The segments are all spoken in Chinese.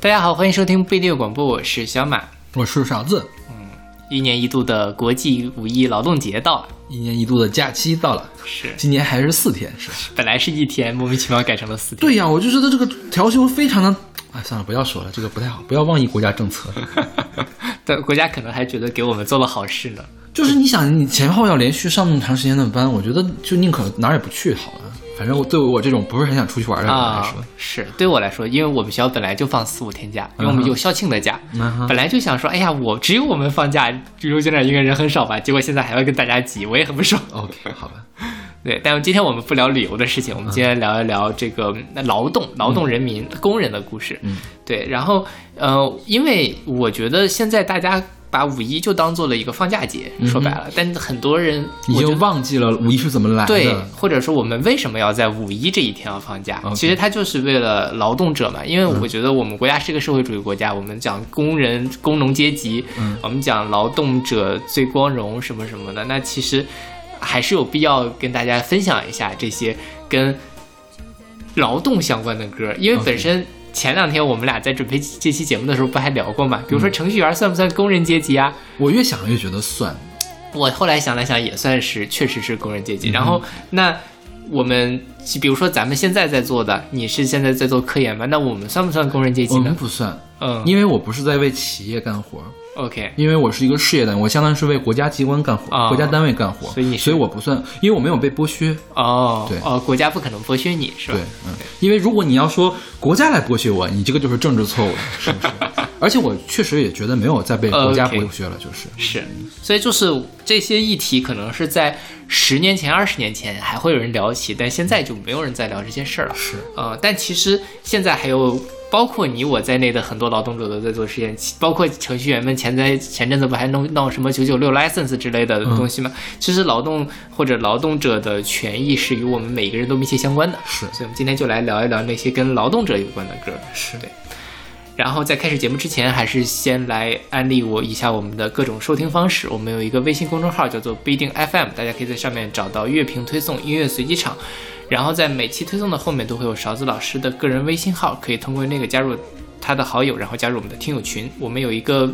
大家好，欢迎收听不一定广播，我是小马。我是勺子。嗯一年一度的国际五一劳动节到了，一年一度的假期到了，是今年还是四天，是本来是一天，莫名其妙改成了四天。对呀，我就觉得这个调休非常的，哎，算了，不要说了，这个不太好，不要妄议国家政策。对，国家可能还觉得给我们做了好事呢。就是你想，你前后要连续上那么长时间的班，我觉得就宁可哪儿也不去好了。反正我对我这种不是很想出去玩的人来说，是对我来说，因为我们学校本来就放四五天假，因为我们有校庆的假，本来就想说，哎呀，我只有我们放假，留在那应该人很少吧？结果现在还要跟大家挤，我也很不爽。OK，好吧，对，但今天我们不聊旅游的事情，我们今天聊一聊这个劳动、劳动人民、工人的故事。嗯，对，然后呃，因为我觉得现在大家。把五一就当做了一个放假节，说白了，但很多人已经忘记了五一是怎么来的。对，或者说我们为什么要在五一这一天要放假？其实它就是为了劳动者嘛。因为我觉得我们国家是个社会主义国家，我们讲工人、工农阶级，我们讲劳动者最光荣什么什么的。那其实还是有必要跟大家分享一下这些跟劳动相关的歌，因为本身。前两天我们俩在准备这期节目的时候，不还聊过吗？比如说程序员算不算工人阶级啊？我越想越觉得算。我后来想了想，也算是，确实是工人阶级。然后那我们，比如说咱们现在在做的，你是现在在做科研吗？那我们算不算工人阶级呢？我们不算，嗯，因为我不是在为企业干活。OK，因为我是一个事业单位，我相当于是为国家机关干活，国家单位干活，所以你所以我不算，因为我没有被剥削。哦，对，哦，国家不可能剥削你是吧？对，嗯，因为如果你要说国家来剥削我，你这个就是政治错误，是不是？而且我确实也觉得没有再被国家剥削了，就是是，所以就是这些议题可能是在十年前、二十年前还会有人聊起，但现在就没有人再聊这些事儿了。是，呃，但其实现在还有。包括你我在内的很多劳动者都在做实验，包括程序员们前在前阵子不还弄闹什么九九六 license 之类的东西吗？其实劳动或者劳动者的权益是与我们每个人都密切相关的。是，所以我们今天就来聊一聊那些跟劳动者有关的歌。是对。然后在开始节目之前，还是先来安利我一下我们的各种收听方式。我们有一个微信公众号叫做不一定 FM，大家可以在上面找到乐评推送、音乐随机场。然后在每期推送的后面都会有勺子老师的个人微信号，可以通过那个加入他的好友，然后加入我们的听友群。我们有一个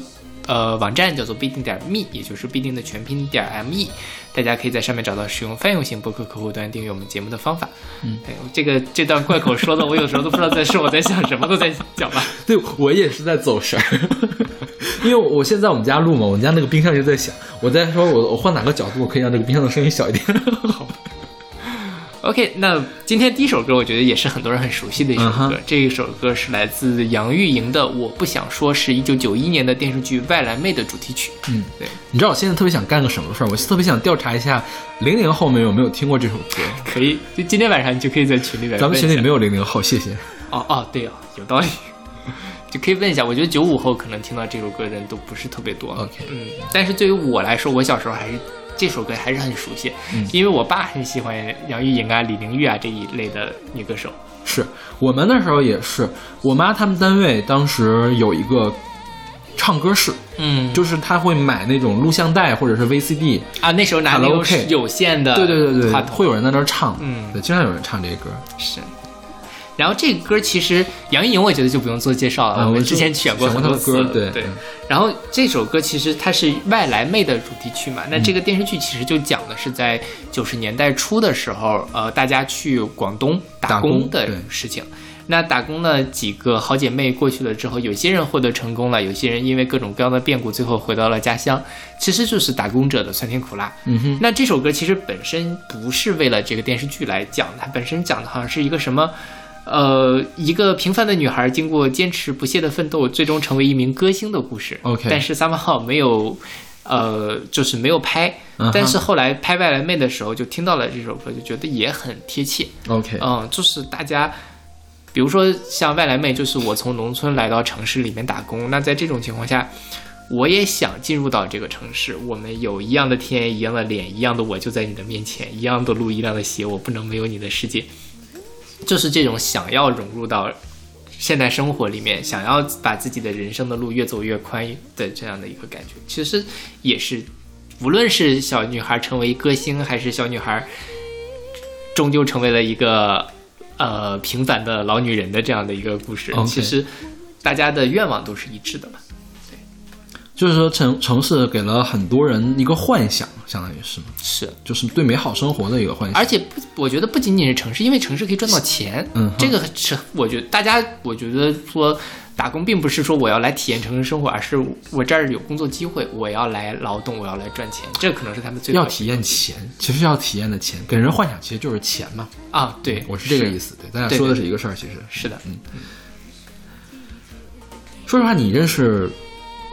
呃网站叫做必定点 me，也就是必定的全拼点 me，大家可以在上面找到使用泛用型博客客户端订阅我们节目的方法。嗯，哎，这个这段怪口说的，我有时候都不知道在是我在想什么，都在讲吧。对我也是在走神儿，因为我现在我们家录嘛，我们家那个冰箱就在响，我在说我我换哪个角度可以让这个冰箱的声音小一点。好。OK，那今天第一首歌，我觉得也是很多人很熟悉的一首歌。这一首歌是来自杨钰莹的《我不想说》，是一九九一年的电视剧《外来妹》的主题曲。嗯，对。你知道我现在特别想干个什么事儿？我特别想调查一下零零后们有没有听过这首歌。可以，就今天晚上你就可以在群里边。咱们群里没有零零后，谢谢。哦哦，对啊，有道理，就可以问一下。我觉得九五后可能听到这首歌的人都不是特别多。OK，嗯，但是对于我来说，我小时候还是。这首歌还是很熟悉，因为我爸很喜欢杨钰莹啊、李玲玉啊这一类的女歌手。是我们那时候也是，我妈他们单位当时有一个唱歌室，嗯，就是他会买那种录像带或者是 VCD 啊，那时候拿那种有线的，对对对对，会有人在那儿唱，嗯，对，经常有人唱这歌，是。然后这个歌其实杨钰莹，我觉得就不用做介绍了。我们之前选过很多歌，对对。然后这首歌其实它是《外来妹》的主题曲嘛。那这个电视剧其实就讲的是在九十年代初的时候，呃，大家去广东打工的事情。那打工的几个好姐妹过去了之后，有些人获得成功了，有些人因为各种各样的变故，最后回到了家乡。其实就是打工者的酸甜苦辣。嗯哼。那这首歌其实本身不是为了这个电视剧来讲，它本身讲的好像是一个什么。呃，一个平凡的女孩经过坚持不懈的奋斗，最终成为一名歌星的故事。OK，但是 somehow 没有，呃，就是没有拍。但是后来拍《外来妹》的时候，就听到了这首歌，就觉得也很贴切。OK，嗯，就是大家，比如说像《外来妹》，就是我从农村来到城市里面打工。那在这种情况下，我也想进入到这个城市。我们有一样的天，一样的脸，一样的我就在你的面前，一样的路，一样的鞋，我不能没有你的世界。就是这种想要融入到现代生活里面，想要把自己的人生的路越走越宽的这样的一个感觉，其实也是，无论是小女孩成为歌星，还是小女孩终究成为了一个呃平凡的老女人的这样的一个故事。其实大家的愿望都是一致的嘛。就是说城城市给了很多人一个幻想，相当于是吗？是，就是对美好生活的一个幻想。而且不，我觉得不仅仅是城市，因为城市可以赚到钱。嗯这个是我觉得大家，我觉得说打工并不是说我要来体验城市生活，而是我这儿有工作机会，我要来劳动，我要来赚钱，这可能是他们最要体验钱，其实要体验的钱，给人幻想其实就是钱嘛。啊。对，我是这个意思，对，咱俩说的是一个事儿。其实，是的，嗯说实话，你认识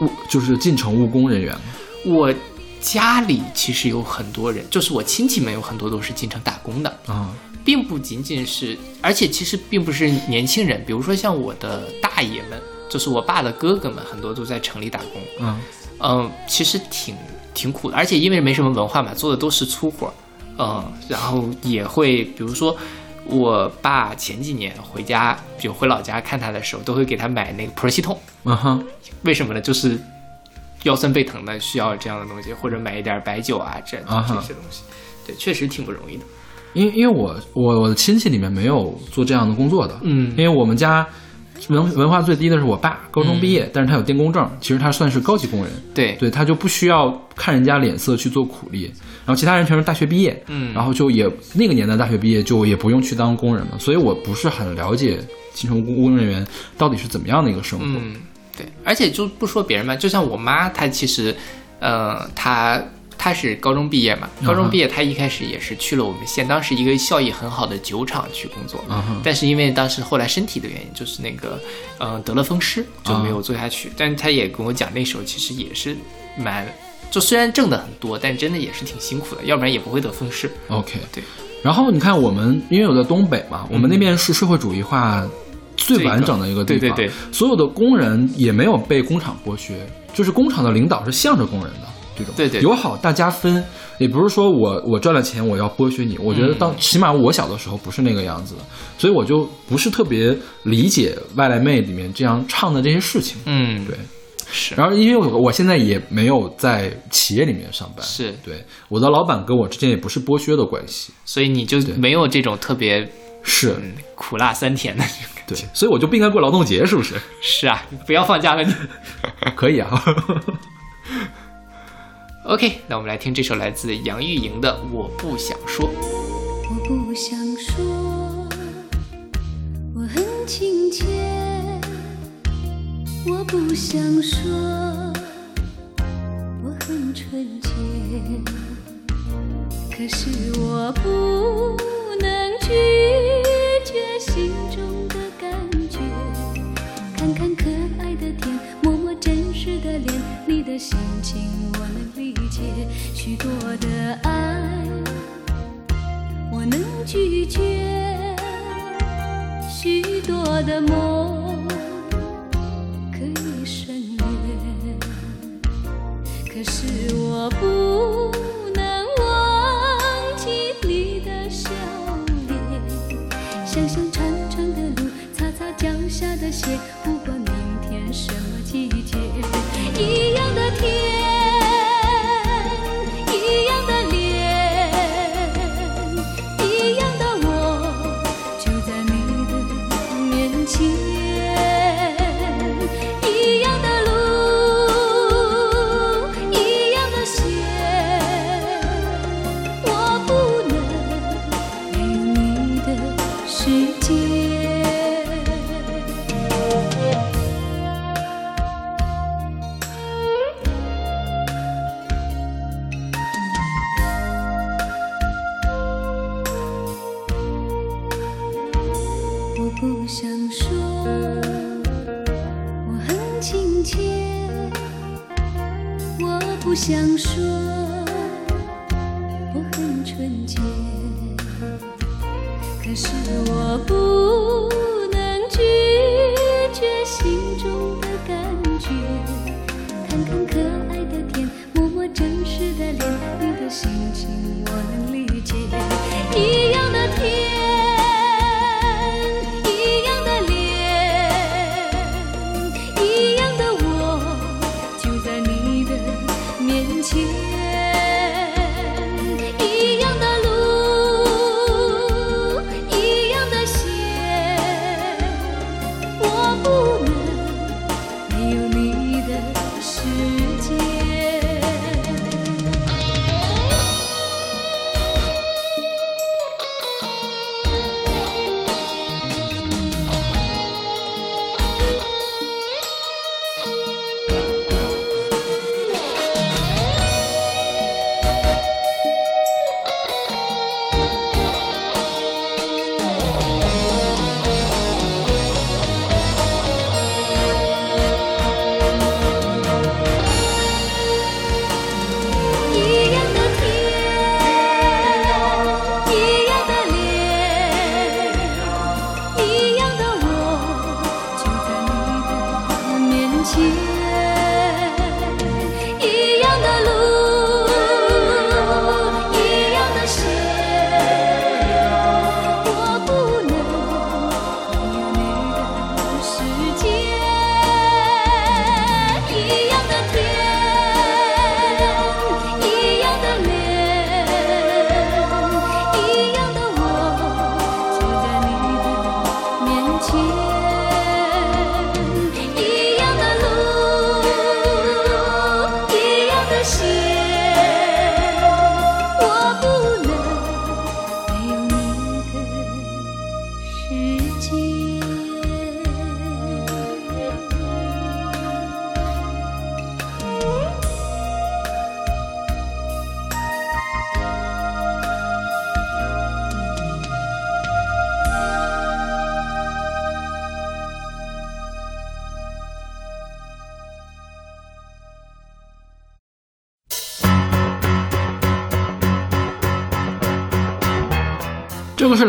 务就是进城务工人员吗？我家里其实有很多人，就是我亲戚们有很多都是进城打工的，啊，并不仅仅是，而且其实并不是年轻人，比如说像我的大爷们，就是我爸的哥哥们，很多都在城里打工。嗯嗯，其实挺挺苦的，而且因为没什么文化嘛，做的都是粗活儿，嗯，然后也会，比如说我爸前几年回家，就回老家看他的时候，都会给他买那个普热西痛，嗯哼，为什么呢？就是腰酸背疼的需要这样的东西，或者买一点白酒啊，这这些东西，对，确实挺不容易的。因为因为我我我的亲戚里面没有做这样的工作的，嗯。因为我们家文文化最低的是我爸，高中毕业，但是他有电工证，其实他算是高级工人，对，对他就不需要看人家脸色去做苦力，然后其他人全是大学毕业，嗯然后就也那个年代大学毕业就也不用去当工人了，所以我不是很了解进城务工人员到底是怎么样的一个生活。嗯，对，而且就不说别人嘛，就像我妈，她其实，呃，她她是高中毕业嘛，高中毕业他一开始也是去了我们县当时一个效益很好的酒厂去工作，啊哈但是因为当时后来身体的原因，就是那个，呃，得了风湿，就没有做下去。但是她也跟我讲，那时候其实也是蛮，就虽然挣的很多，但真的也是挺辛苦的，要不然也不会得风湿。OK，对。然后你看，我们因为我在东北嘛，我们那边是社会主义化最完整的一个地方，对对对。所有的工人也没有被工厂剥削，就是工厂的领导是向着工人的这种，对对对。友好大家分，也不是说我我赚了钱我要剥削你，我觉得嗯。当、起码我小的时候不是那个样子的，所以我就不是特别理解外来妹里面这样唱的这些事情，嗯，对。是，然后，因为我我现在也没有在企业里面上班，是。对。我的老板跟我之间也不是剥削的关系，所以你就没有这种特别是。嗯苦辣酸甜的。对，所以我就不应该过劳动节，是不是？是啊，不要放假了你。可以啊。OK，那我们来听这首来自杨钰莹的《我不想说》。我不想说，我很亲切。我不想说，我很纯洁。可是我不能拒许多的爱。我能拒绝许多的梦，可以省略，可是我不能忘记你的笑脸。想想长长的路，擦擦脚下的鞋，不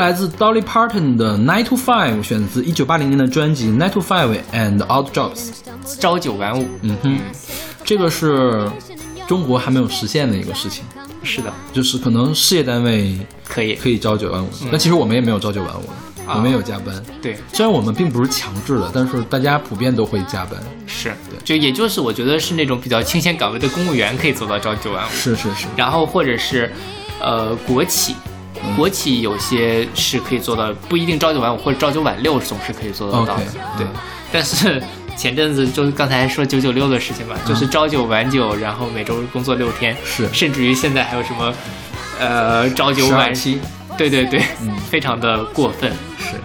来自 Dolly Parton 的《Nine to Five》，选自一九八零年的专辑《Nine to Five and Odd Jobs》。朝九晚五，嗯哼，这个是中国还没有实现的一个事情，是的，就是可能事业单位可以，可以朝九晚五，但其实我们也没有朝九晚五，啊。我们也有加班。对，虽然我们并不是强制的，但是大家普遍都会加班。是。对，就也就是我觉得是那种比较清闲岗位的公务员可以做到朝九晚五，是是是，然后或者是呃国企。国企有些是可以做到，不一定朝九晚五或者朝九晚六，总是可以做得到的。对嗯，但是前阵子就是刚才说九九六的事情嘛，就是朝九晚九，然后每周工作六天，是甚至于现在还有什么呃朝九晚七，对对对，嗯非常的过分。是。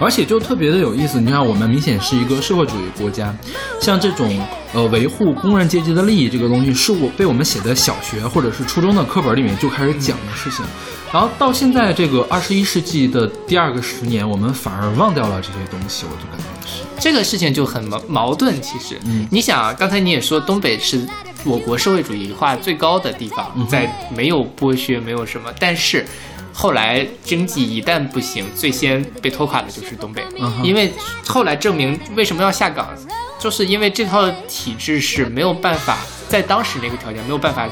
而且就特别的有意思，你看，我们明显是一个社会主义国家，像这种呃维护工人阶级的利益这个东西，是我被我们写在小学或者是初中的课本里面就开始讲的事情，然后到现在这个二十一世纪的第二个十年，我们反而忘掉了这些东西，我就感觉是，这个事情就很矛矛盾。其实，嗯。你想啊，刚才你也说东北是我国社会主义化最高的地方，嗯在没有剥削，没有什么，但是。后来经济一旦不行，最先被拖垮的就是东北，因为后来证明为什么要下岗，就是因为这套体制是没有办法在当时那个条件没有办法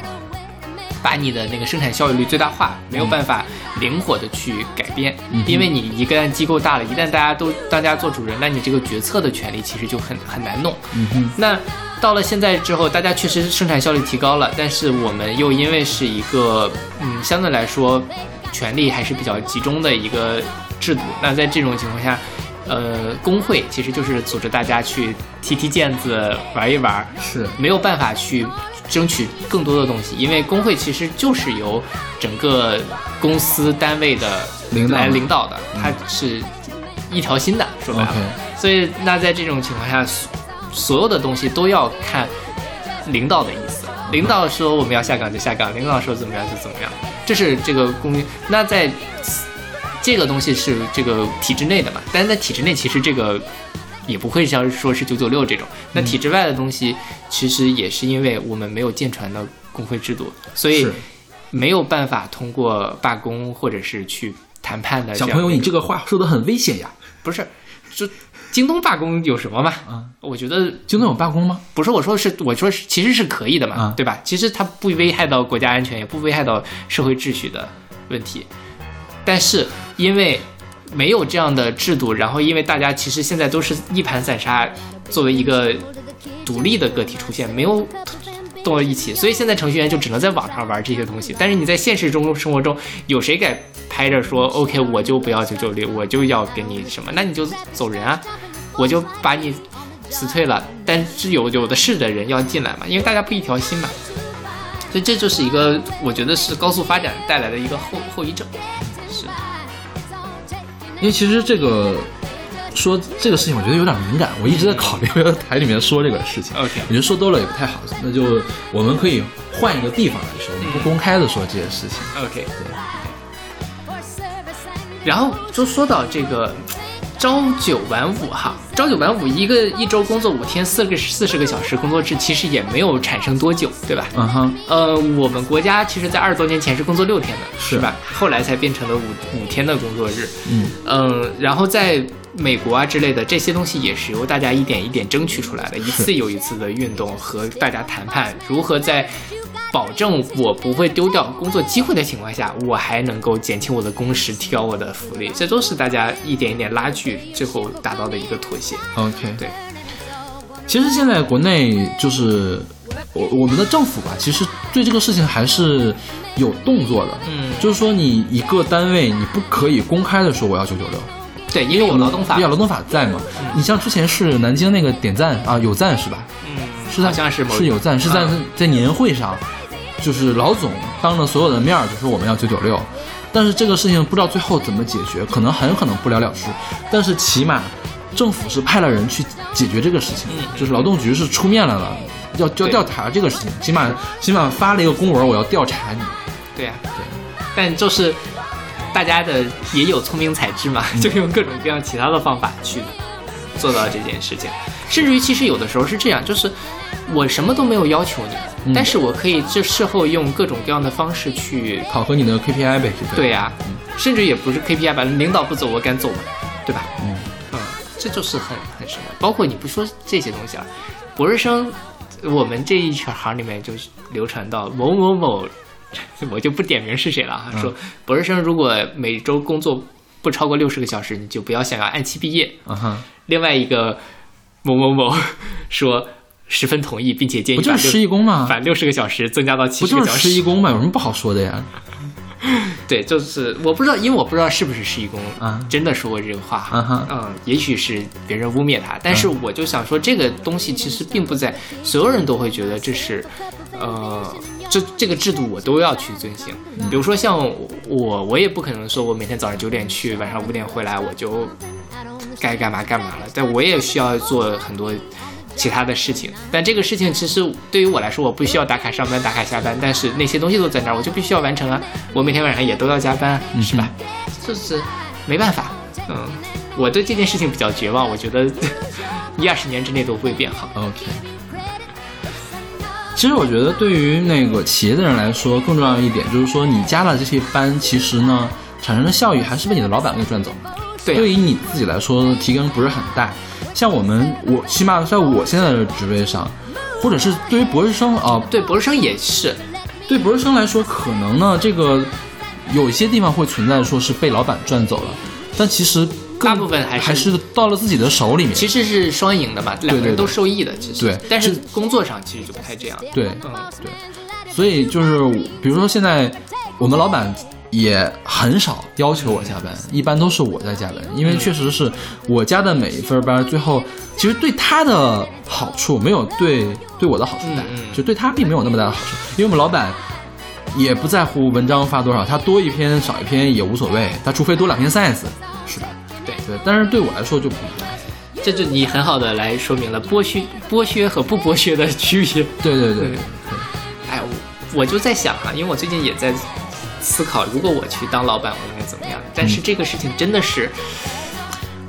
把你的那个生产效率最大化，没有办法灵活的去改变，嗯因为你一旦机构大了，一旦大家都当家做主人，那你这个决策的权利其实就很很难弄。嗯哼，那到了现在之后，大家确实生产效率提高了，但是我们又因为是一个嗯相对来说权力还是比较集中的一个制度，那在这种情况下。呃，工会其实就是组织大家去踢踢毽子、玩一玩，是没有办法去争取更多的东西，因为工会其实就是由整个公司单位的领导来领导的，它是一条心的，说白了。所以那在这种情况下，所所有的东西都要看领导的意思。领导说我们要下岗就下岗，领导说怎么样就怎么样，这是这个公。那在这个东西是这个体制内的嘛，但是在体制内其实这个也不会像说是九九六这种。那体制外的东西，其实也是因为我们没有健全的工会制度，所以没有办法通过罢工或者是去谈判的小朋友，你这个话说的很危险呀。不是，就京东罢工有什么嘛？啊，我觉得京东有罢工吗？不是我说是，我说是其实是可以的嘛，啊对吧？其实它不危害到国家安全，也不危害到社会秩序的问题，但是因为没有这样的制度，然后因为大家其实现在都是一盘散沙，作为一个独立的个体出现，没有动到一起，所以现在程序员就只能在网上玩这些东西。但是你在现实中生活中，有谁敢拍着说 OK，我就不要九九六，我就要给你什么？那你就走人啊，我就把你辞退了。但是有有的是的人要进来嘛，因为大家不一条心嘛。所以这就是一个，我觉得是高速发展带来的一个后后遗症。是，因为其实这个说这个事情，我觉得有点敏感，我一直在考虑要在台里面说这个事情。OK 我觉得说多了也不太好，那就我们可以换一个地方来说，我们不公开的说这些事情。OK，对然后就说到这个朝九晚五哈，朝九晚五一个一周工作五天，四个四十个小时工作制，其实也没有产生多久，对吧？嗯哼，呃，我们国家其实在二十多年前是工作六天的，是是吧？后来才变成了五五天的工作日。嗯嗯，然后在美国啊之类的这些东西也是由大家一点一点争取出来的，一次又一次的运动和大家谈判，如何在保证我不会丢掉工作机会的情况下，我还能够减轻我的工时，提高我的福利，这都是大家一点一点拉锯，最后达到的一个妥协。，OK，对。其实现在国内就是我我们的政府吧，其实对这个事情还是有动作的。嗯，就是说你一个单位你不可以公开的说我要九九六，对，因为我们劳动法，要劳动法在嘛。你像之前是南京那个点赞啊，有赞是吧？嗯，是在好像是某是有赞，是在啊在年会上，就是老总当着所有的面儿就说我们要九九六，但是这个事情不知道最后怎么解决，可能很有可能不了了之，但是起码政府是派了人去解决这个事情，嗯。就是劳动局是出面来了，要要调查这个事情，起码起码发了一个公文，我要调查你。对呀、对。但就是大家的也有聪明才智嘛，就用各种各样其他的方法去做到这件事情。甚至于其实有的时候是这样，就是我什么都没有要求你，嗯但是我可以这事后用各种各样的方式去考核你的 KPI 呗？对呀、甚至也不是 KPI 吧，领导不走我敢走嘛，对吧？嗯嗯，这就是很很什么，包括你不说这些东西了，博士生，我们这一圈行里面就是流传到某某某，我就不点名是谁了哈，说博士生如果每周工作不超过六十个小时，你就不要想要按期毕业。啊哈，另外一个某某某 说十分同意，并且建议不就是把六施一工吗？把六十个小时增加到七不就是十个小时。施一工吗？有什么不好说的呀？对，就是我不知道，因为我不知道是不是施一公啊真的说过这个话哈。啊哈嗯，也许是别人污蔑他，但是我就想说，这个东西其实并不在所有人都会觉得这是，呃，这这个制度我都要去遵行。比如说像我，我也不可能说我每天早上九点去，晚上五点回来，我就该干嘛干嘛了。但我也需要做很多其他的事情。但这个事情其实对于我来说，我不需要打卡上班、打卡下班，但是那些东西都在那儿，我就必须要完成啊。我每天晚上也都要加班啊，是吧？就是没办法。嗯，我对这件事情比较绝望，我觉得一 二十年之内都不会变好。OK。其实我觉得，对于那个企业的人来说，更重要一点就是说，你加了这些班，其实呢，产生的效益还是被你的老板给赚走。对啊对于你自己来说，提升不是很大。像我们，我起码在我现在的职位上，或者是对于博士生啊、对，博士生也是，对博士生来说，可能呢，这个有一些地方会存在说是被老板赚走了，但其实大部分还是还是到了自己的手里面。其实是双赢的吧，两个人都受益的。其实，对但是工作上其实就不太这样。对，嗯，对，所以就是比如说现在我们老板也很少要求我加班，一般都是我在加班，因为确实是我加的每一份班，最后其实对他的好处没有对对我的好处大，就对他并没有那么大的好处，因为我们老板。也不在乎文章发多少，他多一篇少一篇也无所谓，他除非多两篇 science，是吧？对对，但是对我来说就不一样。这就你很好的来说明了剥削、剥削和不剥削的区别。对对对对对哎，我我就在想啊、因为我最近也在思考，如果我去当老板，我应该怎么样？但是这个事情真的是，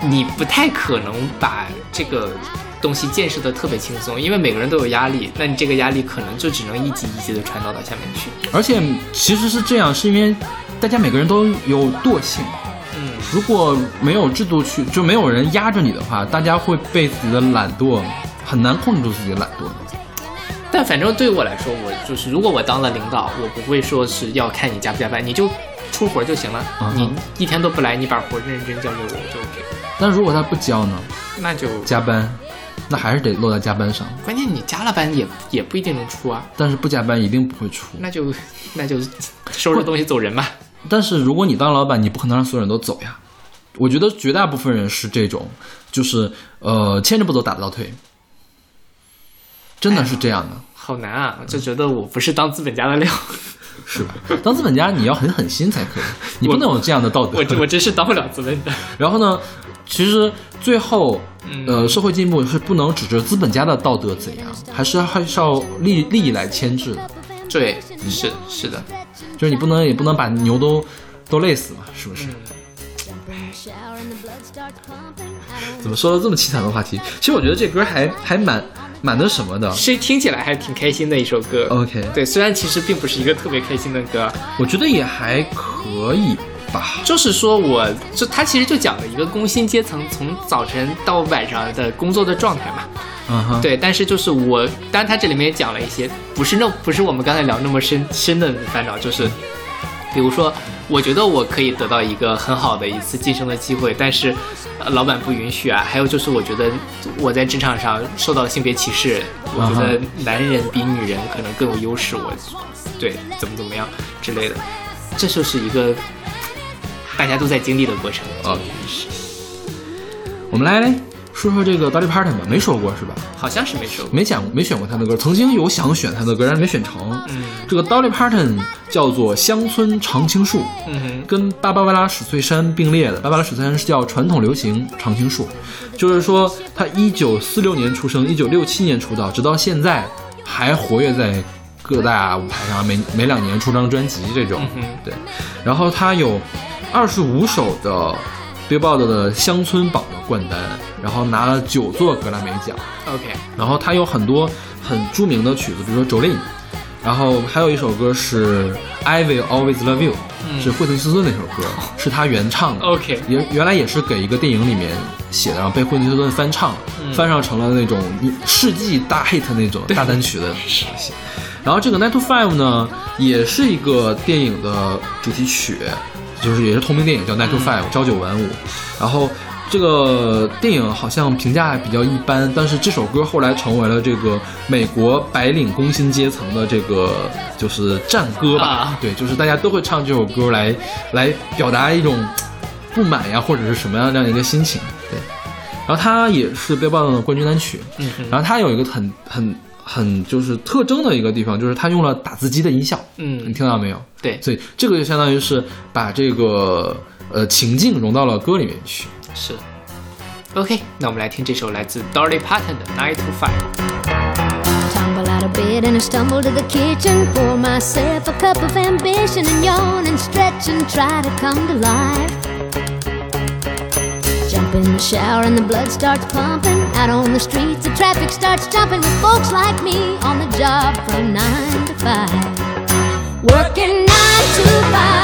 你不太可能把这个东西建设的特别轻松，因为每个人都有压力，那你这个压力可能就只能一级一级的传导到下面去。而且其实是这样，是因为大家每个人都有惰性。嗯，如果没有制度去，就没有人压着你的话，大家会被自己的懒惰很难控制住自己的懒惰。但反正对我来说，我就是如果我当了领导，我不会说是要看你加不加班，你就出活就行了。嗯你一天都不来，你把活认真交给我，我就 OK。但如果他不交呢，那就加班，那还是得落在加班上。关键你加了班也也不一定能出啊，但是不加班一定不会出。那就那就 收拾东西走人吧。但是如果你当老板，你不可能让所有人都走呀。我觉得绝大部分人是这种，就是呃牵着不走打不到退，真的是这样的。好难啊！就觉得我不是当资本家的料，是吧？当资本家你要很狠心才可以，你不能有这样的道德。我这我真是当不了资本家。然后呢，其实最后，嗯呃，社会进步是不能指着资本家的道德怎样，还是还是要利利益来牵制的。对，是是的，就是你不能也不能把牛都都累死嘛，是不是？怎么说到这么凄惨的话题？其实我觉得这歌还还蛮蛮那什么的。是听起来还挺开心的一首歌。OK，对，虽然其实并不是一个特别开心的歌，我觉得也还可以吧。就是说我就他其实就讲了一个工薪阶层从早晨到晚上的工作的状态嘛。嗯哼，对，但是就是我，当然他这里面也讲了一些，不是那不是我们刚才聊那么深深的烦恼，就是比如说，我觉得我可以得到一个很好的一次晋升的机会，但是、呃老板不允许啊。还有就是，我觉得我在职场上受到性别歧视，我觉得男人比女人可能更有优势，我对怎么怎么样之类的，这就是一个大家都在经历的过程。啊，我们来说说这个 Dolly Parton 吧，没说过是吧？好像是没说过。没讲没选过他的歌，曾经有想选他的歌，但是没选成。嗯这个 Dolly Parton 叫做乡村常青树，嗯哼，跟芭芭拉史翠珊并列的。芭芭拉史翠珊是叫传统流行常青树，就是说他一九四六年出生，一九六七年出道，直到现在还活跃在各大舞台上，每每两年出张专辑这种。嗯对，然后他有二十五首的 Billboard 的乡村榜的冠单，然后拿了九座格莱美奖。OK，然后他有很多很著名的曲子，比如说《Jolene》，然后还有一首歌是《I Will Always Love You》，是惠特尼休斯顿那首歌，是他原唱的。OK 原原来也是给一个电影里面写的，然后被惠特尼休斯顿翻唱了，翻唱成了那种世纪大 hit 那种大单曲的 东西。然后这个《Nine to Five》呢，也是一个电影的主题曲，就是也是同名电影叫《Nine to Five》，朝九晚五。然后这个电影好像评价比较一般，但是这首歌后来成为了这个美国白领工薪阶层的这个就是战歌吧。啊对，就是大家都会唱这首歌来来表达一种不满呀，或者是什么样这样一个心情。对，然后它也是 Billboard 的冠军单曲。嗯然后它有一个很很很就是特征的一个地方，就是它用了打字机的音效。嗯你听到没有？对，所以这个就相当于是把这个呃情境融到了歌里面去。是。OK，那我们来听这首来自 Dolly Parton 的《Nine to Five》。Tumble out of bed and I stumble to the kitchen. Pour myself a cup of ambition and yawn and stretch and try to come to life. Jump in the shower and the blood starts pumping. Out on the streets, the traffic starts jumping with folks like me on the job from nine to five. Working nine to five.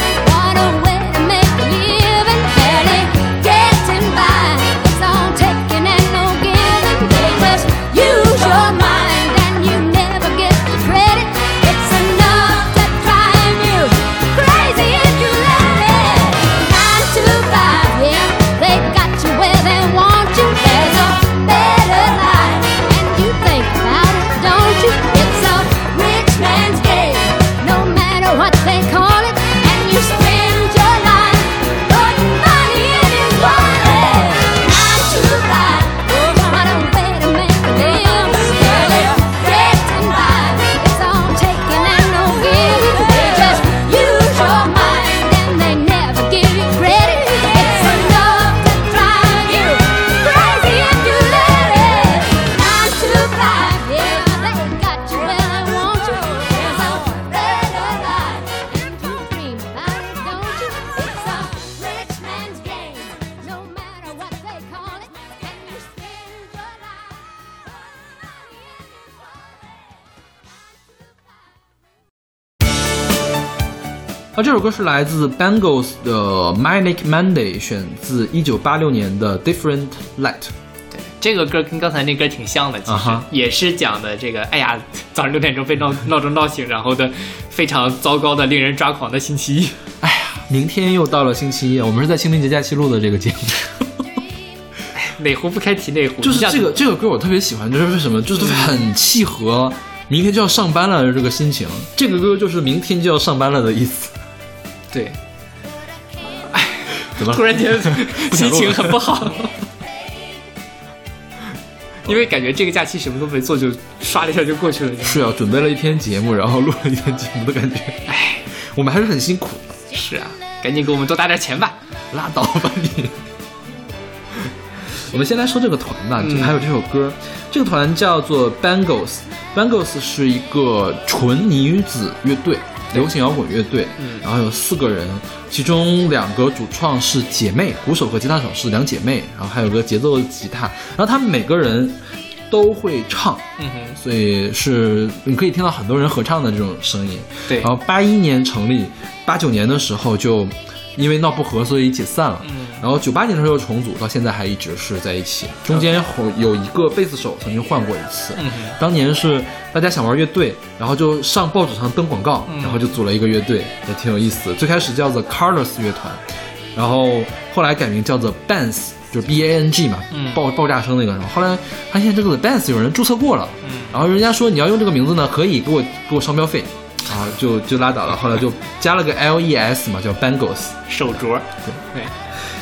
啊，这首歌是来自 Bangles 的《Manic Monday》，选自一九八六年的《Different Light》。对这个歌跟刚才那歌挺像的，其实、也是讲的这个，哎呀，早上六点钟被闹闹钟闹醒，然后的非常糟糕的、令人抓狂的星期一。哎呀，明天又到了星期一，我们是在清明节假期录的这个节目。哪壶不开提哪壶，就是这个这个歌我特别喜欢，就是为什么？就是很契合明天就要上班了的这个心情。这个歌就是明天就要上班了的意思。对，怎么 突然间心情很不好，因为感觉这个假期什么都没做，就刷了一下就过去了。是啊，准备了一天节目，然后录了一天节目的感觉。哎，我们还是很辛苦。是啊，赶紧给我们多打点钱吧。拉倒吧你！我们先来说这个团吧，嗯还有这首歌。这个团叫做 Bangles。Bangles 是一个纯女子乐队，流行摇滚乐队。嗯然后有四个人，其中两个主创是姐妹，鼓手和吉他手是两姐妹，然后还有个节奏吉他。然后他们每个人都会唱，嗯哼，所以是你可以听到很多人合唱的这种声音。对然后八一年成立，八九年的时候就因为闹不和，所以一起散了。嗯然后九八年的时候又重组，到现在还一直是在一起。中间有有一个贝斯手曾经换过一次，嗯当年是大家想玩乐队，然后就上报纸上登广告，嗯然后就组了一个乐队，也挺有意思。最开始叫做 Carlos 乐团，然后后来改名叫做 Bangs，就是 B A N G 嘛，嗯爆爆炸声那个。然后后来发现这个 Bangs 有人注册过了，嗯然后人家说你要用这个名字呢，可以给我给我商标费，啊，就就拉倒了。后来就加了个 L E S 嘛，叫 Bangles。手镯，对，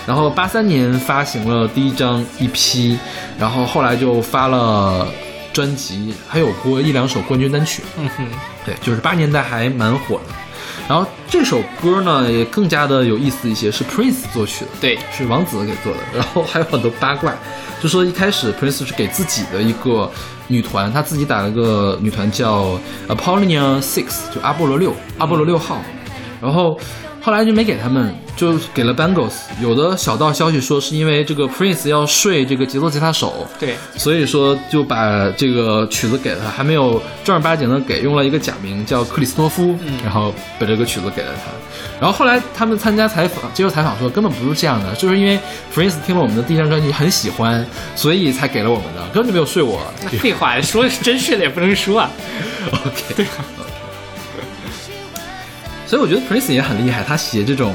然后八三年发行了第一张 EP，然后后来就发了专辑，还有过一两首冠军单曲。嗯哼，对，就是八年代还蛮火的。然后这首歌呢也更加的有意思一些，是 Prince 作曲的，对，是王子给做的。然后还有很多八卦，就说一开始 Prince 是给自己的一个女团，她自己打了个女团叫 Apollonia Six，就阿波罗六，阿波罗六号。然后后来就没给他们，就给了 Bangles。有的小道消息说是因为这个 Prince 要睡这个节奏吉他手，对，所以说就把这个曲子给了他，还没有正儿八经的给，用了一个假名叫克里斯托夫，嗯然后把这个曲子给了他。然后后来他们参加采访，接受采访说根本不是这样的，就是因为 Prince 听了我们的第一张专辑很喜欢，所以才给了我们的，根本就没有睡我。那废话，说真睡了也不能说啊。OK，对。所以我觉得 Prince 也很厉害，他写这种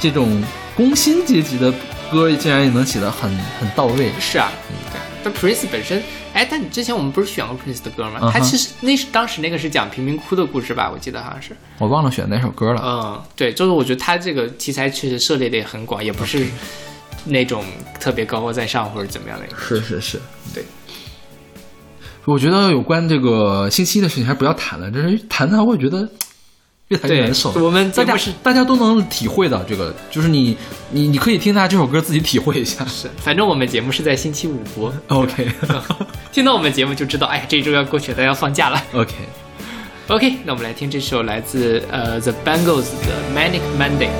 这种工薪阶级的歌，竟然也能写得很很到位。是啊，对。但 Prince 本身，哎，但你之前我们不是选过 Prince 的歌吗？他其实那是当时那个是讲贫民窟的故事吧？我记得好像是。我忘了选哪首歌了。嗯，对，就是我觉得他这个题材确实涉猎的也很广，也不是那种特别高高在上或者怎么样的一个。是是是，对。我觉得有关这个信息的事情还不要谈了，这是谈谈会觉得越谈越对难受。我们大家是大家都能体会到这个，就是你你你可以听他这首歌自己体会一下。是，反正我们节目是在星期五播，OK 听到我们节目就知道，哎，这一周要过去了，大家要放假了。OK，OK，那我们来听这首来自呃 The Bangles 的 Manic Monday。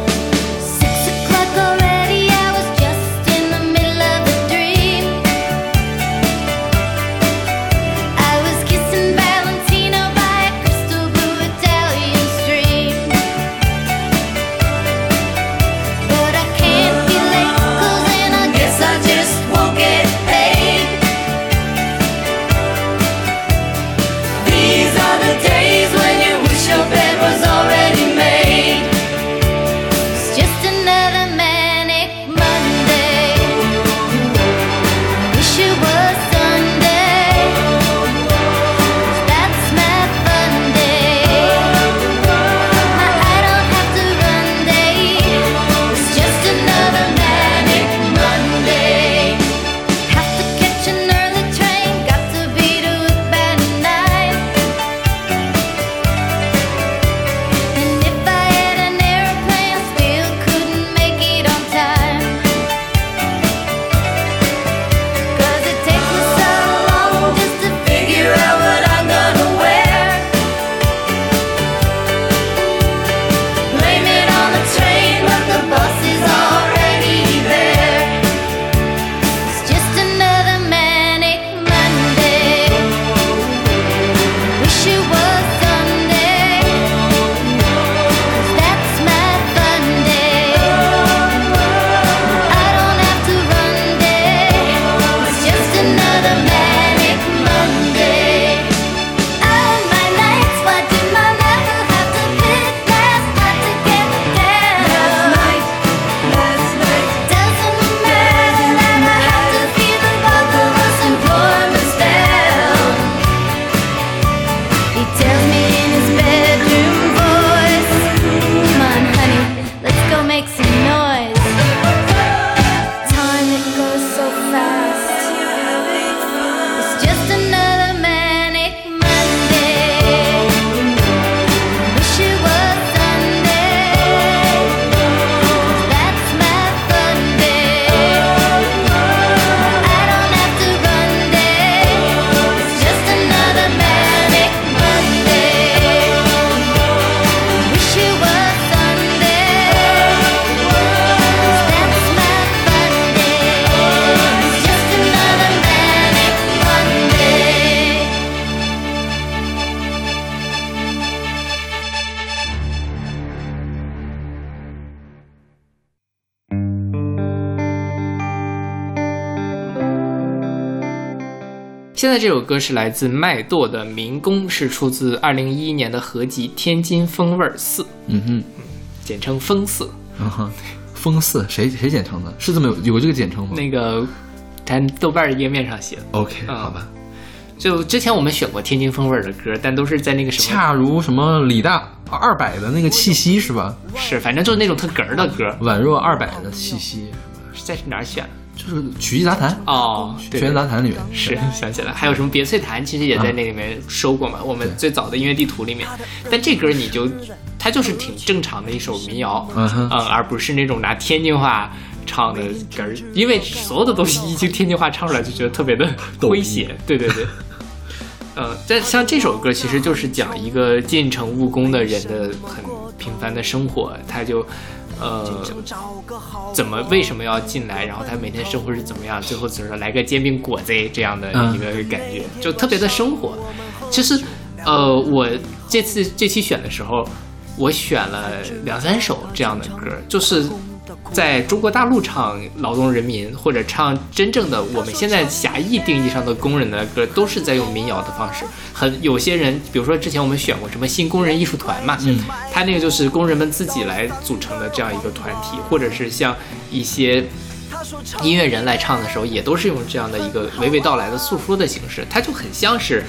这首歌是来自麦垛的《民工》，是出自二零一一年的合集《天津风味四》，嗯哼，简称“风四嗯哼，风四谁谁简称的？是这么有有这个简称”。吗那个咱豆瓣儿页面上写的。？OK，嗯好吧。就之前我们选过天津风味儿的歌，但都是在那个什么恰如什么李大二百的那个气息是吧？是，反正就是那种特哏儿的歌，宛若二百的气息，是在哪儿选的？就是曲艺杂谈，哦，对曲艺杂谈里面。是想起来，还有什么别翠檀，其实也在那里面收过嘛。我们最早的音乐地图里面，但这歌你就它就是挺正常的一首民谣，嗯哼。而不是那种拿天津话唱的歌儿，因为所有的东西一听天津话唱出来就觉得特别的诙谐。对对对。呃，但像这首歌其实就是讲一个进城务工的人的很平凡的生活，他就，呃，怎么为什么要进来，然后他每天生活是怎么样，最后只是来个煎饼果子这样的一个感觉，就特别的生活。其实，呃，我这次这期选的时候，我选了两三首这样的歌，就是在中国大陆唱劳动人民，或者唱真正的我们现在狭义定义上的工人的歌，都是在用民谣的方式。很有些人，比如说之前我们选过什么新工人艺术团嘛，嗯，他那个就是工人们自己来组成的这样一个团体，或者是像一些。音乐人来唱的时候，也都是用这样的一个娓娓道来的诉说的形式，它就很像是，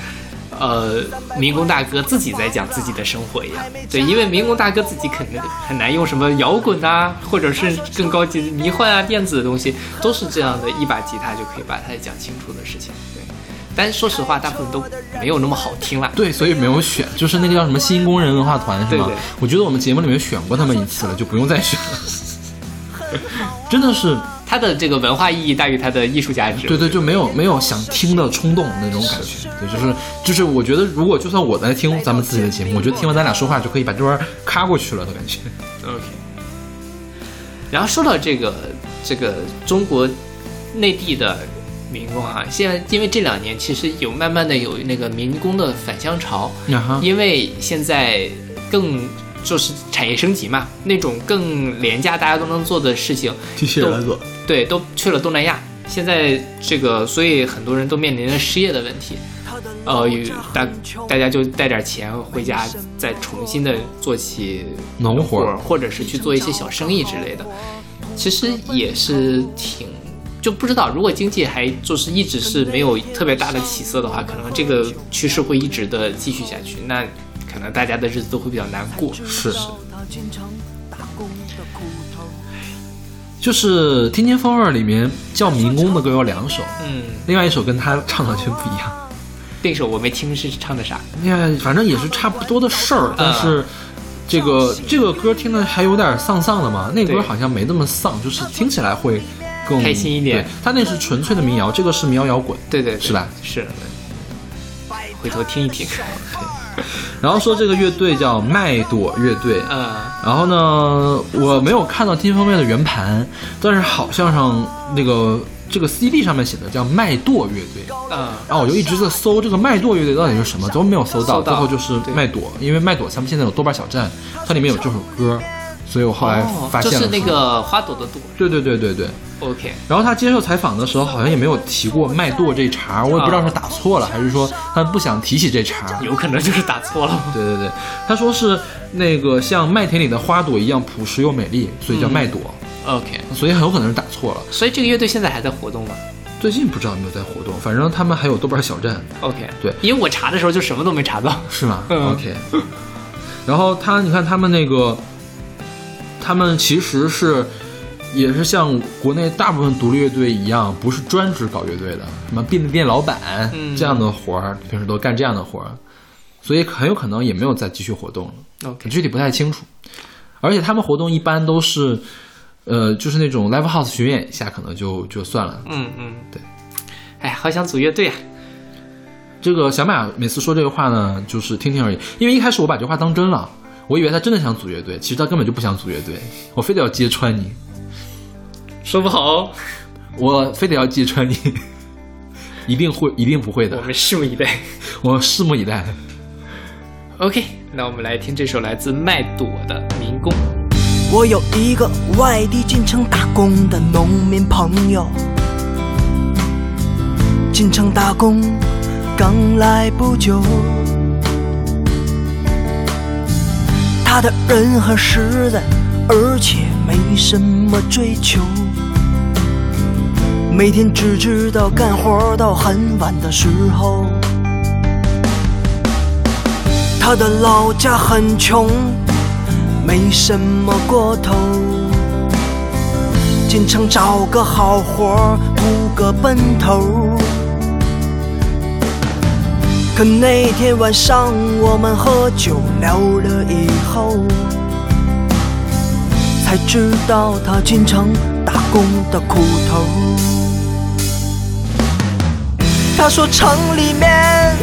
呃，民工大哥自己在讲自己的生活一样。对，因为民工大哥自己肯定很难用什么摇滚啊，或者是更高级的迷幻啊、电子的东西，都是这样的一把吉他就可以把它讲清楚的事情。对，但说实话，大部分都没有那么好听啦。对，所以没有选，就是那个叫什么新工人文化团是吗？对对我觉得我们节目里面选过他们一次了，就不用再选了。真的是，它的这个文化意义大于它的艺术价值。对对，就没有没有想听的冲动那种感觉。对，就是就是，我觉得如果就算我在听咱们自己的节目，我觉得听完咱俩说话就可以把这段卡过去了的感觉。OK。然后说到这个这个中国内地的民工啊，现在因为这两年其实有慢慢的有那个民工的返乡潮，因为现在更就是产业升级嘛，那种更廉价大家都能做的事情，机器人来做。对，都去了东南亚。现在这个，所以很多人都面临着失业的问题。呃，有大大家就带点钱回家，再重新的做起农活或者是去做一些小生意之类的。其实也是挺，就不知道如果经济还就是一直是没有特别大的起色的话，可能这个趋势会一直的继续下去。那可能大家的日子都会比较难过。是是，就是《天津风味》里面叫民工的歌有两首，嗯，另外一首跟他唱的就不一样。那首我没听是唱的啥。你看，反正也是差不多的事儿，但是这个这个歌听的还有点丧丧的嘛，那歌好像没那么丧，就是听起来会更开心一点对，他那是纯粹的民谣，这个是民谣摇滚。对对对是吧？是。回头听一听。然后说这个乐队叫麦朵乐队，嗯，然后呢，我没有看到天风味的圆盘，但是好像上那个这个 CD 上面写的叫麦垛乐队，嗯，然后我就一直在搜这个麦垛乐队到底是什么，都没有搜到，搜到。最后就是麦朵，因为麦朵他们现在有豆瓣小站，它里面有这首歌，所以我后来哦发现了、就是那，个花朵的朵。对对对对对。OK，然后他接受采访的时候，好像也没有提过麦垛这茬，我也不知道是打错了，还是说他不想提起这茬。有可能就是打错了。对对对，他说是那个像麦田里的花朵一样朴实又美丽，所以叫麦朵，OK，所以很有可能是打错了。所以这个乐队现在还在活动吗最近不知道有没有在活动，反正他们还有豆瓣小站，？OK，对因为我查的时候就什么都没查到。是吗、嗯 o k 然后他，你看他们那个，他们其实是也是像国内大部分独立乐队一样，不是专职搞乐队的，什么便利店老板、嗯这样的活儿，平时都干这样的活儿，所以很有可能也没有再继续活动了。OK，具体不太清楚。而且他们活动一般都是，呃，就是那种 live house 巡演一下，可能就就算了。嗯嗯，对。哎，好想组乐队啊！这个小马每次说这个话呢，就是听听而已。因为一开始我把这话当真了，我以为他真的想组乐队，其实他根本就不想组乐队，我非得要揭穿你，说不好，我非得要揭穿你，一定会，一定不会的我，们拭目以待。我拭目以待。OK，那我们来听这首来自麦朵的《民工》。我有一个外地进城打工的农民朋友，进城打工刚来不久，他的人很实在，而且没什么追求，每天只知道干活到很晚的时候。他的老家很穷，没什么过头，经常找个好活儿图个奔头。可那天晚上我们喝酒聊了以后，才知道他进城打工的苦头。他说城里面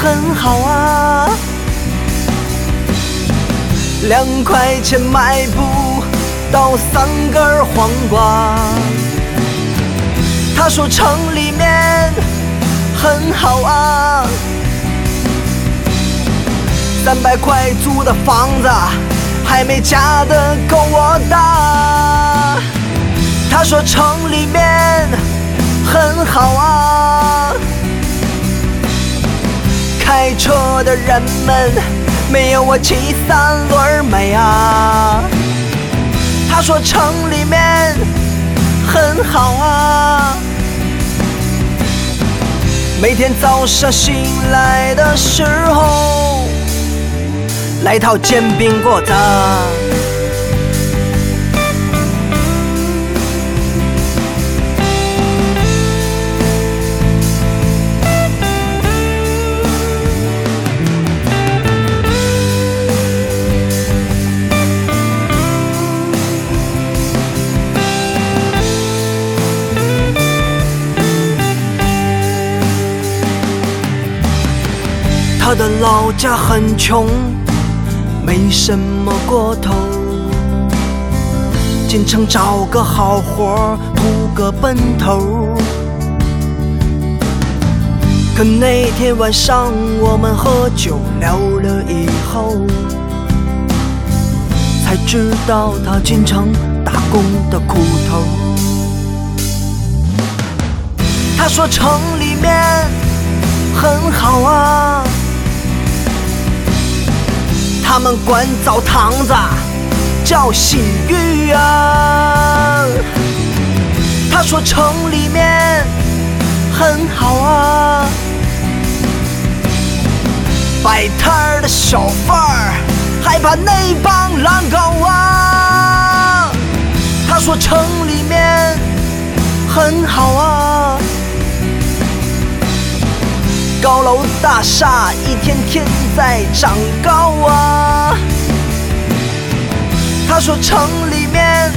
很好啊。两块钱买不到三根黄瓜。他说城里面很好啊，三百块租的房子还没家的够我大。他说城里面很好啊，开车的人们。没有我骑三轮美啊！他说城里面很好啊，每天早上醒来的时候来套煎饼果子。他的老家很穷，没什么过头，进城找个好活儿图个奔头。可那天晚上我们喝酒聊了以后，才知道他进城打工的苦头。他说城里面很好啊。他们管澡堂子叫洗浴啊。他说城里面很好啊，摆摊儿的小贩儿害怕那帮狼狗啊。他说城里面很好啊。高楼大厦一天天在长高啊！他说城里面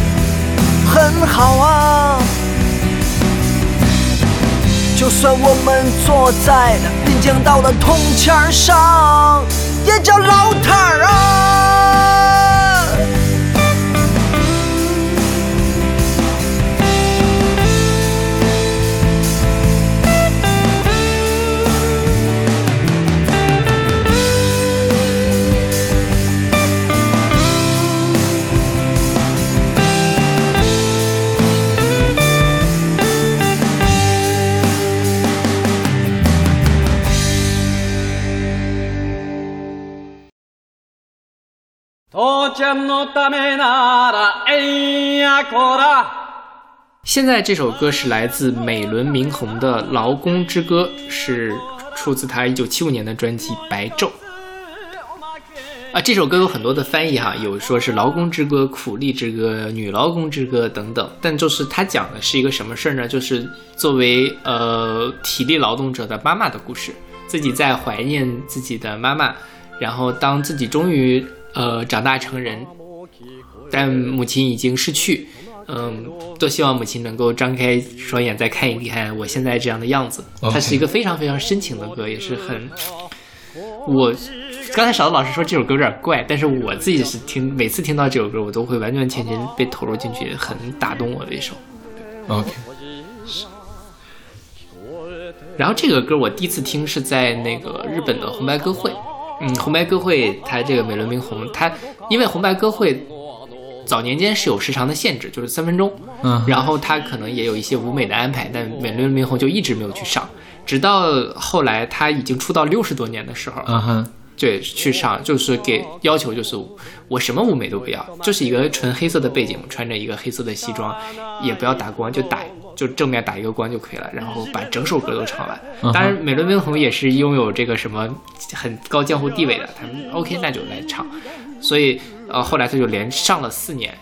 很好啊，就算我们坐在了滨江道的铜钱上，也叫老摊儿啊。现在这首歌是来自美轮明宏的《劳工之歌》，是出自他一九七五年的专辑《白昼》啊。这首歌有很多的翻译哈，有说是劳工之歌、苦力之歌、女劳工之歌等等。但就是他讲的是一个什么事儿呢？就是作为呃体力劳动者的妈妈的故事，自己在怀念自己的妈妈，然后当自己终于。呃，长大成人，但母亲已经逝去。嗯，多希望母亲能够张开双眼再看一看我现在这样的样子。它是一个非常非常深情的歌，也是很……我刚才勺子老师说这首歌有点怪，但是我自己是听，每次听到这首歌，我都会完完全全被投入进去，很打动我的一首。OK。然后这个歌我第一次听是在那个日本的红白歌会。嗯，红白歌会，它这个美轮明宏，它因为红白歌会早年间是有时长的限制，就是三分钟，嗯，然后它可能也有一些舞美的安排，但美轮明宏就一直没有去上。直到后来他已经出道六十多年的时候，嗯哼，对，去上就是给要求就是我什么舞美都不要，就是一个纯黑色的背景，穿着一个黑色的西装，也不要打光，就打就正面打一个关就可以了，然后把整首歌都唱完。当然，美轮明宏也是拥有这个什么很高江湖地位的，他们 OK 那就来唱，所以呃后来他就连上了四年。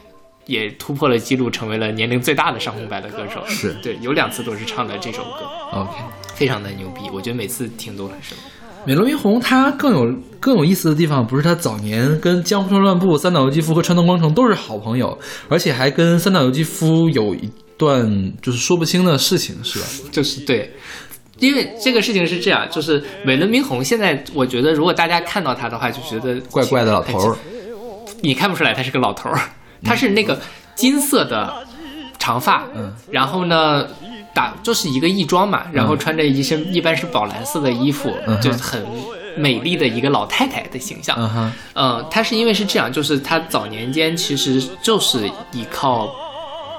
也突破了记录，成为了年龄最大的上红白的歌手。是对，有两次都是唱的这首歌，OK。非常的牛逼。我觉得每次听都很深。美轮明宏他更有更有意思的地方，不是他早年跟江户川乱步、三岛由纪夫和川东光成都是好朋友，而且还跟三岛由纪夫有一段就是说不清的事情，是吧？就是对，因为这个事情是这样，就是美轮明宏现在，我觉得如果大家看到他的话，就觉得怪怪的老头儿，你看不出来他是个老头儿，他是那个金色的长发，嗯，然后呢。打就是一个义装嘛，然后穿着一身一般是宝蓝色的衣服，嗯就是很美丽的一个老太太的形象。嗯哼，嗯，他是因为是这样，就是他早年间其实就是依靠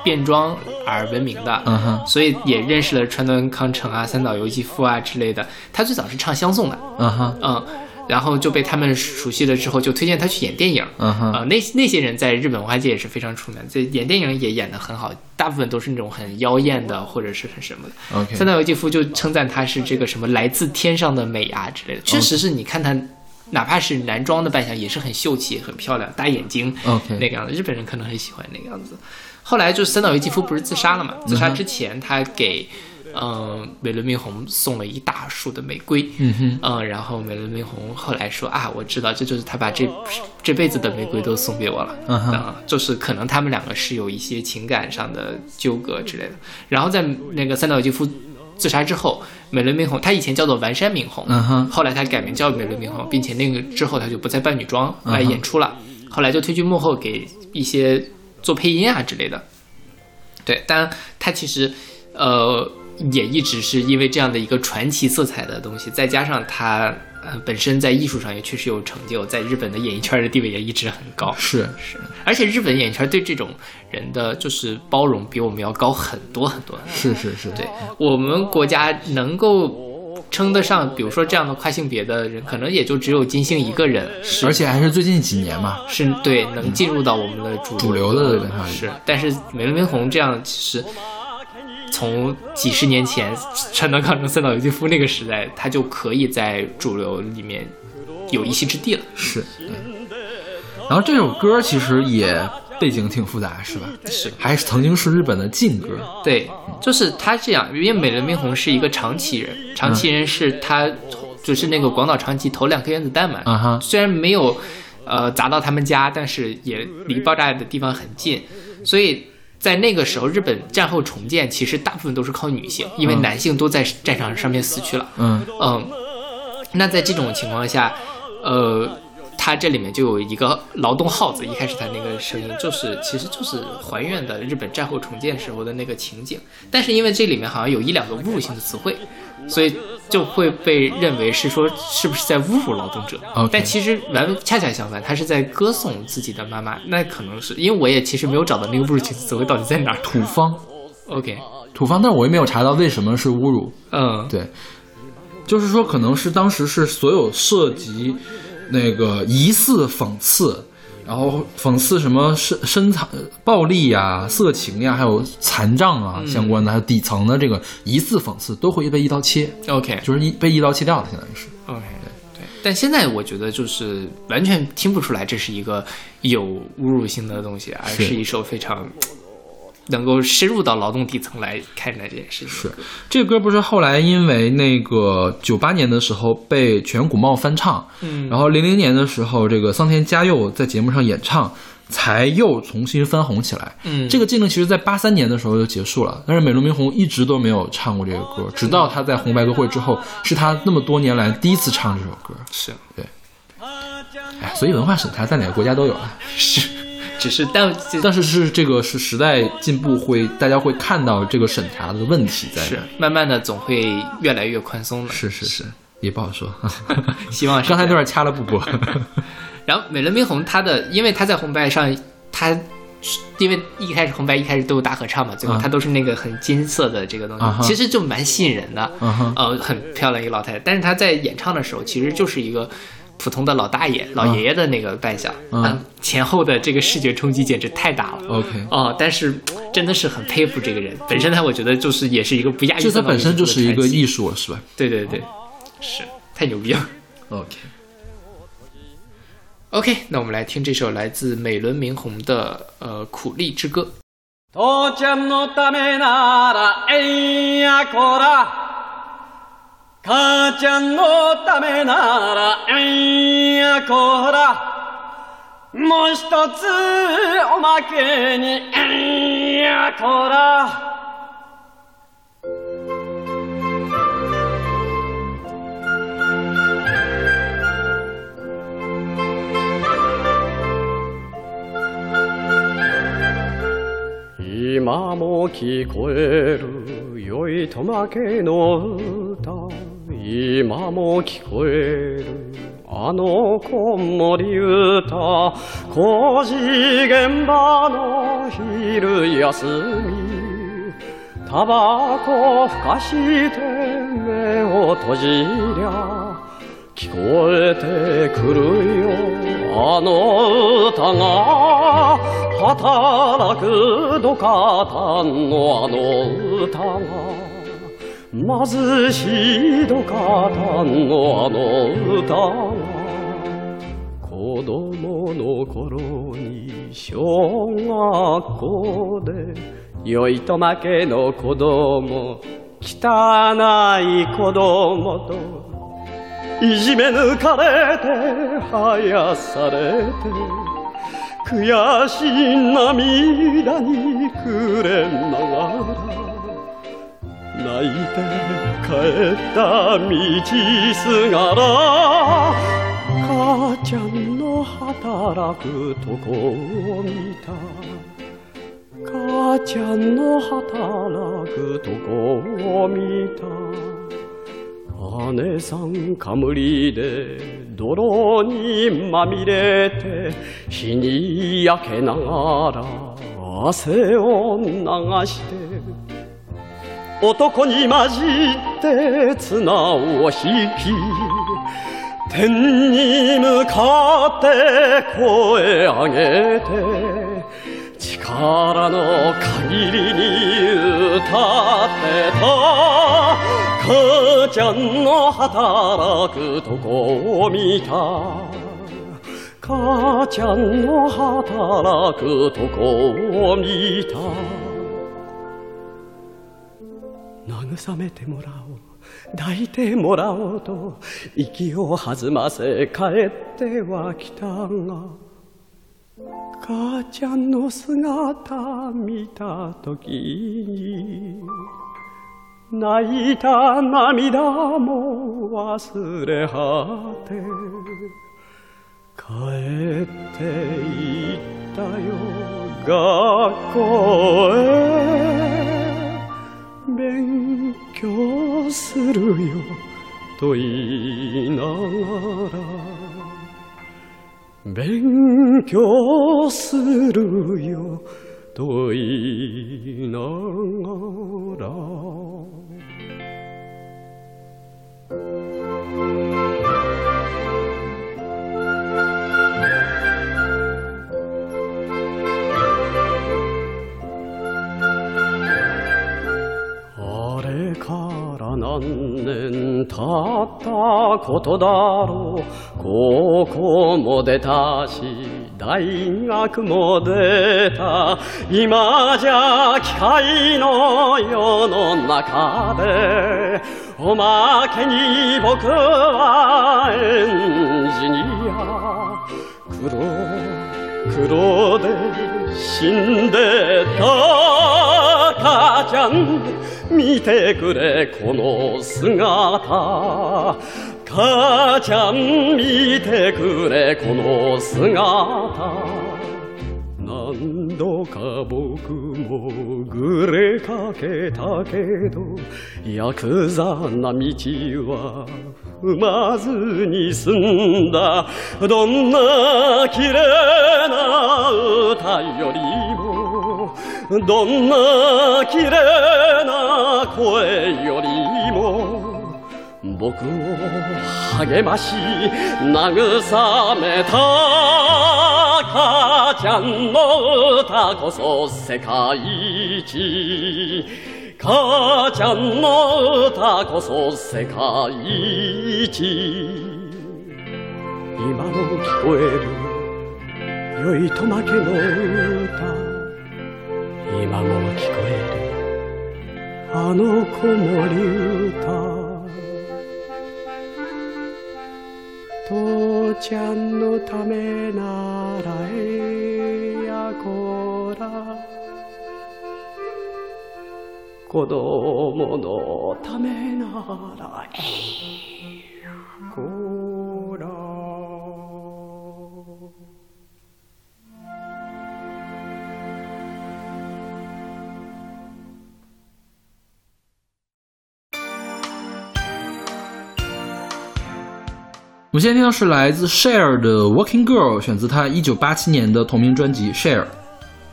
变装而闻名的，嗯哼，所以也认识了川端康成啊、三岛由纪夫啊之类的。他最早是唱相送的，嗯哼，嗯，然后就被他们熟悉了之后，就推荐他去演电影。嗯哼，啊、那那些人在日本文化界也是非常出名，这演电影也演得很好，大部分都是那种很妖艳的或者是很什么的。OK 三岛由纪夫就称赞他是这个什么来自天上的美啊之类的，确实是你看他，哪怕是男装的扮相也是很秀气、很漂亮，大眼睛 OK 那个样子，日本人可能很喜欢那个样子。后来就是三岛由纪夫不是自杀了嘛？自杀之前他给。嗯，美轮明宏送了一大束的玫瑰，嗯哼，嗯，然后美轮明宏后来说啊，我知道这就是他把这这辈子的玫瑰都送给我了，嗯哼啊就是可能他们两个是有一些情感上的纠葛之类的。然后在那个三岛由纪夫自杀之后，美轮明宏他以前叫做丸山明宏，嗯哼，后来他改名叫美轮明宏，并且那个之后他就不再扮女装来演出了，后来就退居幕后给一些做配音啊之类的。对，当然他其实呃也一直是因为这样的一个传奇色彩的东西，再加上他呃本身在艺术上也确实有成就，在日本的演艺圈的地位也一直很高。是，是，而且日本演艺圈对这种人的就是包容比我们要高很多很多。是是是，对我们国家能够称得上，比如说这样的跨性别的人，可能也就只有金星一个人是而且还是最近几年嘛，是对能进入到我们的主主流的文化是，但是美轮明红这样其实。从几十年前川端康成、三岛由纪夫那个时代，他就可以在主流里面有一席之地了。是。嗯然后这首歌其实也背景挺复杂，是吧？是，还是曾经是日本的禁歌。对，就是他这样，因为美轮明宏是一个长崎人，长崎人是他就是那个广岛长崎投两颗原子弹嘛，啊哈，虽然没有呃砸到他们家，但是也离爆炸的地方很近，所以在那个时候，日本战后重建其实大部分都是靠女性，因为嗯。男性都在战场上面死去了。嗯。嗯，那在这种情况下，呃，它这里面就有一个劳动号子，一开始它那个声音就是，其实就是还原的日本战后重建时候的那个情景，但是因为这里面好像有一两个侮辱性的词汇，所以就会被认为是说是不是在侮辱劳动者。但其实完恰恰相反，他是在歌颂自己的妈妈，那可能是因为我也其实没有找到那个侮辱性词汇到底在哪儿。土方，OK，土方，但我也没有查到为什么是侮辱。嗯，对，就是说可能是当时是所有涉及那个疑似讽刺，然后讽刺什么身身残、暴力呀、色情呀，还有残障啊相关的，还有底层的这个疑似讽刺，都会被一刀切，OK，就是一被一刀切掉了，相当于是。OK，对，但现在我觉得就是完全听不出来这是一个有侮辱性的东西，而是。是一首非常能够深入到劳动底层来看待这件事情。是。这个歌不是后来因为那个九八年的时候被全谷茂翻唱，嗯。然后零零年的时候这个桑田佳佑在节目上演唱，才又重新翻红起来。嗯。这个技能其实在八三年的时候就结束了，但是美轮明宏一直都没有唱过这个歌，直到他在红白歌会之后，是他那么多年来第一次唱这首歌。是。对。哎，所以文化审查在哪个国家都有啊，是，只是但但是是这个是时代进步会，大家会看到这个审查的问题在。是慢慢的总会越来越宽松的。是是是，也不好说。希望是刚才那段掐了不播。然后美轮明宏他的，因为他在红白上，他因为一开始红白一开始都有大合唱嘛，最后她都是那个很金色的这个东西，啊其实就蛮吸引人的。嗯呃，很漂亮一个老太太，但是她在演唱的时候，其实就是一个普通的老大爷、老爷爷的那个扮相，嗯啊前后的这个视觉冲击简直太大了。 OK，哦，但是真的是很佩服这个人，本身他我觉得就是也是一个不亚于就它三岛本身由纪夫就是一个的传奇艺术了，是吧对对对，是太牛逼了。 ？OK， OK，那我们来听这首来自美轮明宏的呃《苦力之歌》。父ちゃんのためならえんやこら 母ちゃんのためならえんやこら。もう一つおまけにえんやこら。今も聞こえる良いとまけの歌今も聞こえるあの子守歌工事現場の昼休み。タバコふかして目を閉じりゃ聞こえてくるよ。あの歌が働く土方のあの歌が。貧しい土方のあの歌が子供の頃に小学校で酔いと負けの子供汚い子供といじめ抜かれて生やされて悔しい涙に暮れながらいて帰った道すがら母ちゃんの働くとこを見た。母ちゃんの働くとこを見た。姉さんかむりで泥にまみれて日に焼けながら汗を流して男に混じって綱を引き天に向かって声上げて力の限りに歌ってた。母ちゃんの働くとこを見た。母ちゃんの働くとこを見た。慰めてもらおう。抱いてもらおうと息を弾ませ帰ってはきたが。母ちゃんの姿見た時に泣いた涙も忘れ果て帰っていったよ学校へ。勉強するよ。と言いながら勉強するよ。と言いながら。何年経ったことだろう。高校も出たし大学も出た。今じゃ機械の世の中でおまけに僕はエンジニア。黒黒で死んでた母ちゃん。見てくれこの姿。母ちゃん見てくれこの姿。何度か僕もぐれかけたけどヤクザな道は踏まずに済んだ。どんな綺麗な歌よりもどんな綺麗な声よりも僕を励まし慰めた母ちゃんの歌こそ世界一。母ちゃんの歌こそ世界一。今も聞こえる良いとまけの歌。今も聞こえる。あの子守歌父ちゃんのためならえやこら。子供のためならえやこら。我们现在听到是来自 Share 的《Working Girl》，选自她一九八七年的同名专辑《Share》。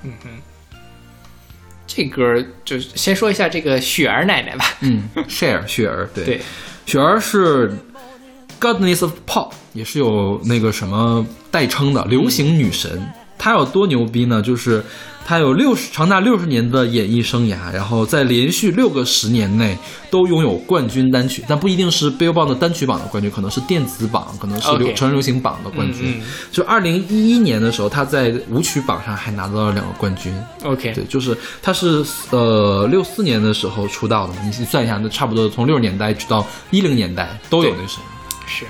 嗯哼》。这歌就先说一下这个雪儿奶奶吧。嗯，Share 雪儿，对对，雪儿是 Godness of Pop，也是有那个什么代称的流行女神。她有多牛逼呢？就是他有六十长达六十年的演艺生涯，然后在连续六个十年内都拥有冠军单曲，但不一定是 Billboard 的单曲榜的冠军，可能是电子榜，可能是流人流行榜的冠军。嗯嗯就二零一一年的时候，他在舞曲榜上还拿到了两个冠军。OK，对，就是他是呃六四年的时候出道的，你你算一下，那差不多从六十年代一直到一零年代都有那声音。是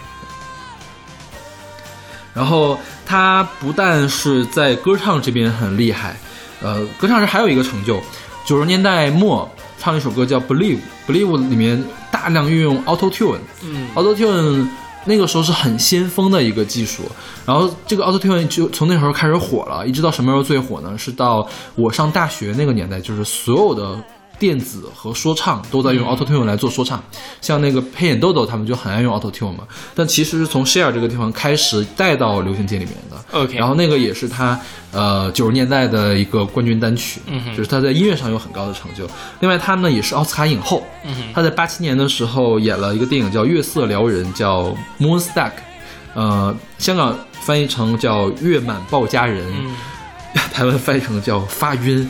然后他不但是在歌唱这边很厉害，呃，歌唱是还有一个成就，九十年代末唱了一首歌叫《Believe》，Believe 里面大量运用 Auto Tune，嗯，Auto Tune 那个时候是很先锋的一个技术，然后这个 Auto Tune 就从那时候开始火了，一直到什么时候最火呢？是到我上大学那个年代，就是所有的。电子和说唱都在用 Auto Tune 来做说唱，像那个黑眼豆豆他们就很爱用 Auto Tune 嘛。但其实是从 Share 这个地方开始带到流行界里面的。OK，然后那个也是他呃九十年代的一个冠军单曲，嗯哼。就是他在音乐上有很高的成就。另外他呢也是奥斯卡影后，嗯哼。他在八七年的时候演了一个电影叫《月色撩人》，叫《Moonstruck》，呃，香港翻译成叫《月满报佳人》，嗯，台湾翻译成叫发晕，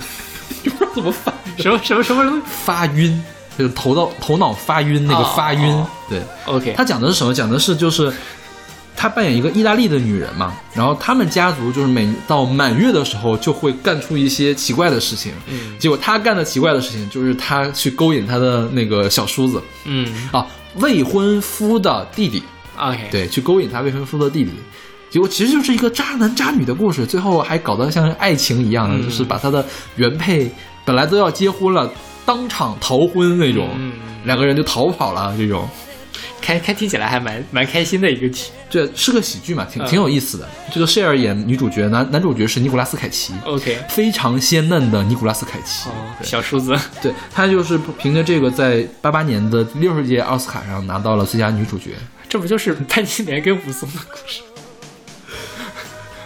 不知道怎么发什么，什么什么什么发晕，就是头脑头脑发晕那个哦发晕，哦。对。OK，他讲的是什么？讲的是就是他扮演一个意大利的女人嘛，然后他们家族就是每到满月的时候就会干出一些奇怪的事情，嗯。结果他干的奇怪的事情就是他去勾引他的那个小叔子。嗯。啊，未婚夫的弟弟，OK，对，去勾引他未婚夫的弟弟。结果其实就是一个渣男渣女的故事，最后还搞得像爱情一样的，嗯就是把他的原配本来都要结婚了，当场逃婚那种，嗯两个人就逃跑了这种。开开听起来还蛮蛮开心的一个剧。这是个喜剧嘛，挺嗯挺有意思的。这个 Share 演女主角，男男主角是尼古拉斯凯奇，OK，非常鲜嫩的尼古拉斯凯奇。哦，对小叔子，对他就是凭着这个，在八八年的六十届奥斯卡上拿到了最佳女主角，这不就是潘金莲跟武松的故事，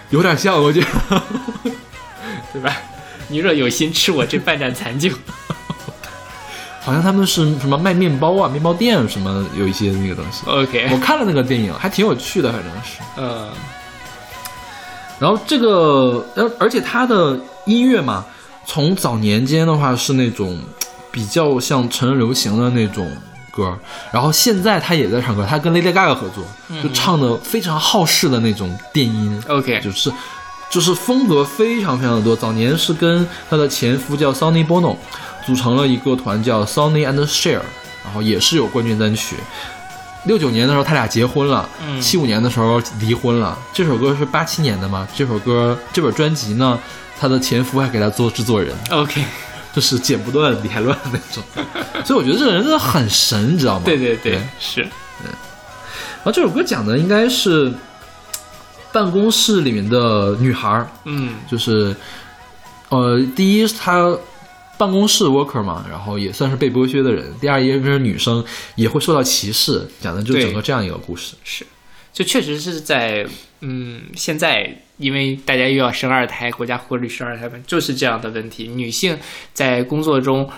有点像，我觉得。对吧？你若有心吃我这半盏残酒，好像他们是什么卖面包啊，面包店什么有一些那个东西。OK，我看了那个电影，还挺有趣的，反正是。呃，然后这个，而而且他的音乐嘛，从早年间的话是那种比较像成人流行的那种歌，然后现在他也在唱歌，他跟 Lady Gaga 合作，就唱的非常好事的那种电音 OK 就是就是风格非常非常的多。早年是跟他的前夫叫 Sonny Bono 组成了一个团叫 Sonny and Cher，然后也是有冠军单曲。六九年的时候，他俩结婚了。嗯七五年的时候离婚了。这首歌是八七年的嘛？这首歌这本专辑呢，他的前夫还给他做制作人，OK，就是剪不断理还乱那种。所以我觉得这个人真的很神，你知道吗？对对对对，是，然后这首歌讲的应该是办公室里面的女孩儿，嗯就是呃，第一她办公室 worker 嘛，然后也算是被剥削的人；第二，因为是女生，也会受到歧视，讲的就对整个这样一个故事。是。就确实是在嗯，现在因为大家又要生二胎，国家呼吁生二胎嘛，就是这样的问题。女性在工作中，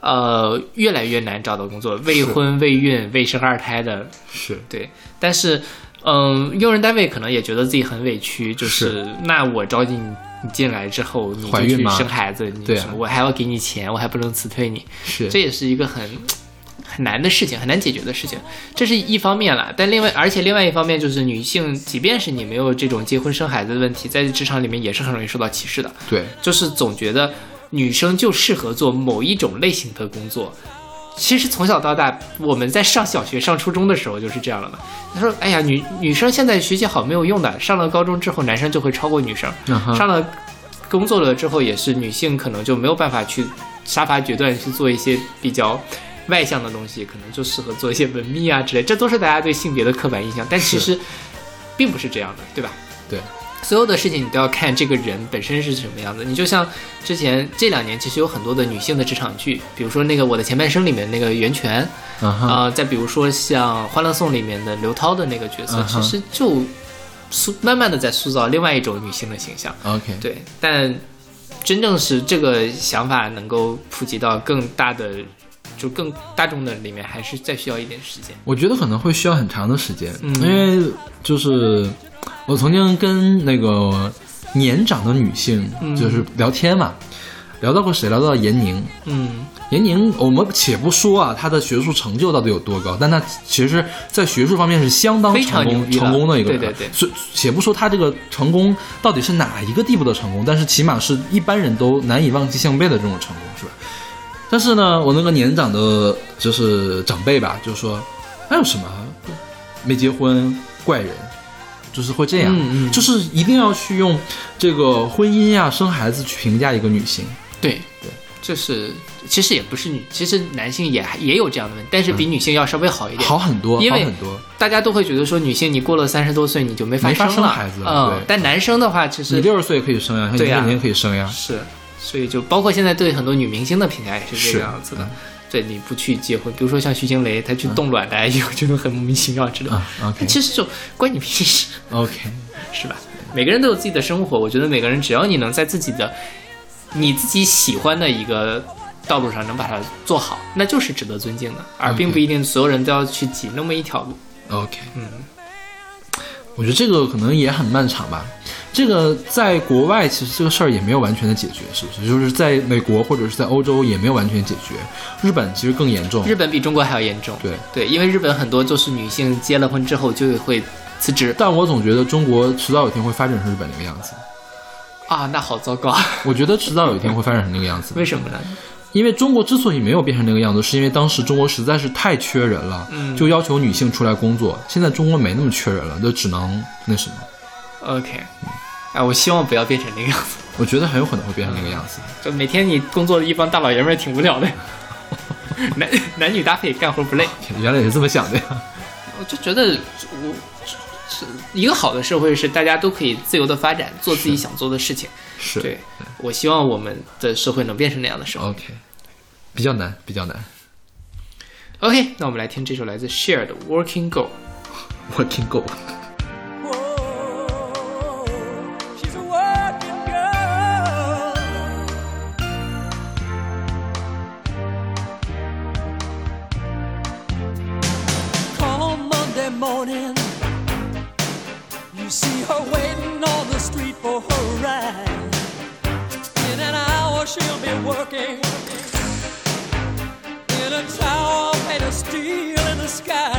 呃，越来越难找到工作，未婚、未孕、未生二胎的，是对。但是，嗯，用人单位可能也觉得自己很委屈，就是那我招进你进来之后，你就去怀孕吗生孩子，你什么我还要给你钱，我还不能辞退你，是这也是一个很很难的事情，很难解决的事情。这是一方面了，但另外，而且另外一方面就是女性，即便是你没有这种结婚生孩子的问题，在职场里面也是很容易受到歧视的，对，就是总觉得女生就适合做某一种类型的工作。其实从小到大，我们在上小学、上初中的时候就是这样了嘛。他说：“哎呀，女女生现在学习好没有用的，上了高中之后，男生就会超过女生。嗯上了工作了之后，也是女性可能就没有办法去杀伐决断去做一些比较外向的东西，可能就适合做一些文秘啊之类。这都是大家对性别的刻板印象，但其实并不是这样的，对吧？对，所有的事情你都要看这个人本身是什么样的。你就像之前这两年，其实有很多的女性的职场剧，比如说那个《我的前半生》里面那个袁泉，啊、再比如说像《欢乐颂》里面的刘涛的那个角色，其实就塑慢慢的在塑造另外一种女性的形象。OK，对，但真正是这个想法能够普及到更大的，就更大众的里面，还是再需要一点时间。我觉得可能会需要很长的时间，嗯因为就是我曾经跟那个年长的女性嗯就是聊天嘛，聊到过谁？聊到严宁。嗯严宁，我们且不说啊，她的学术成就到底有多高，但她其实，在学术方面是相当成功成功的一个人。对对对所以且不说她这个成功到底是哪一个地步的成功，但是起码是一般人都难以望其项背的这种成功，是吧？但是呢，我那个年长的，就是长辈吧，就说还有什么？没结婚怪人，就是会这样，嗯嗯。就是一定要去用这个婚姻呀、生孩子去评价一个女性。对对，就是其实也不是女，其实男性也也有这样的问题，但是比女性要稍微好一点。好很多，因为好很多。大家都会觉得说女性你过了三十多岁你就没法没法生了，生孩子了嗯对，但男生的话其实你六十岁可以生呀，像你年可以生呀。是，所以就包括现在对很多女明星的评价也是这个样子的。嗯对，你不去结婚，比如说像徐静蕾，她去冻卵，大家也会觉得很莫名其妙之类的。啊，OK 其实就关你屁事，OK，是吧？每个人都有自己的生活，我觉得每个人只要你能在自己的你自己喜欢的一个道路上能把它做好，那就是值得尊敬的，而并不一定所有人都要去挤那么一条路。OK，嗯，我觉得这个可能也很漫长吧。这个在国外其实这个事儿也没有完全的解决，是不是？就是在美国或者是在欧洲也没有完全解决。日本其实更严重。日本比中国还要严重。对，对，因为日本很多就是女性结了婚之后就会辞职但我总觉得中国迟早有一天会发展成日本那个样子。啊，那好糟糕。我觉得迟早有一天会发展成那个样子。为什么呢？因为中国之所以没有变成那个样子，是因为当时中国实在是太缺人了，嗯就要求女性出来工作。现在中国没那么缺人了，就只能那什么。OK，哎，我希望不要变成那个样子。我觉得很有可能会变成那个样子。就每天你工作的一帮大老爷们儿挺无聊的，男男女搭配干活不累。原来也是这么想的呀。我就觉得我是一个好的社会，是大家都可以自由的发展，做自己想做的事情。是对，我希望我们的社会能变成那样的社会。OK，比较难，比较难。OK，那我们来听这首来自 Share 的《Working Girl》。我听 she'll be working in a tower made of steel in the sky.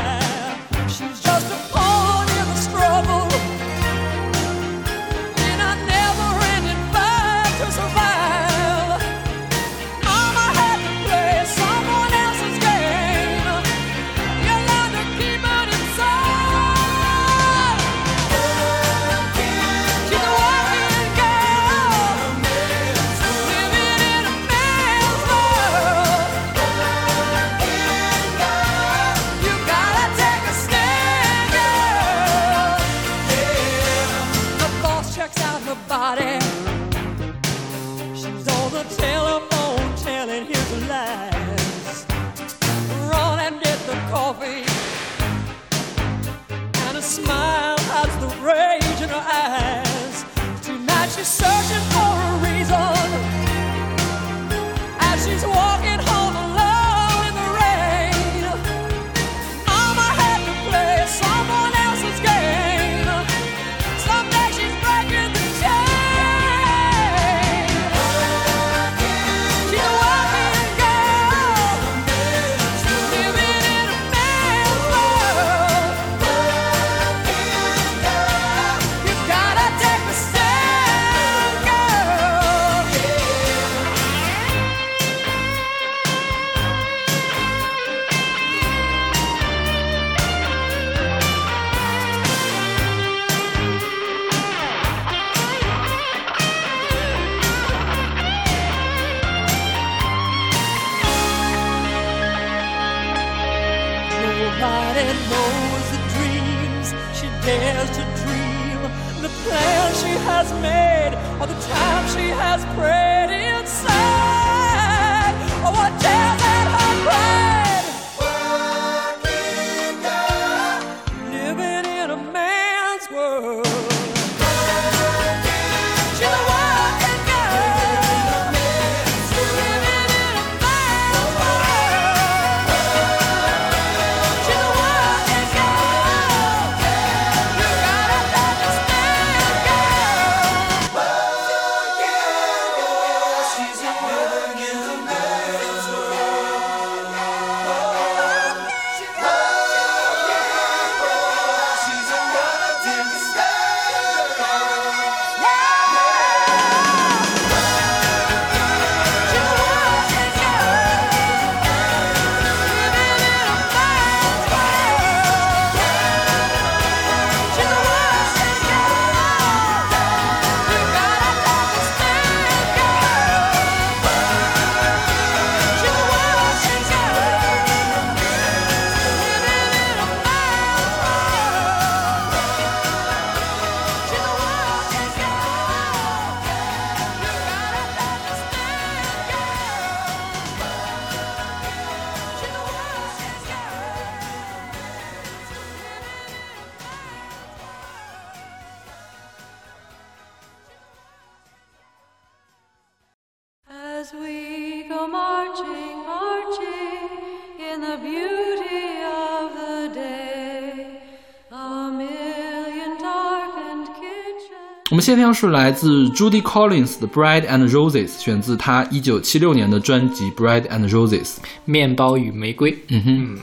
我们现在听到是来自 Judy Collins 的《Bread and Roses》，选自她一九七六年的专辑《Bread and Roses》。面包与玫瑰，嗯哼，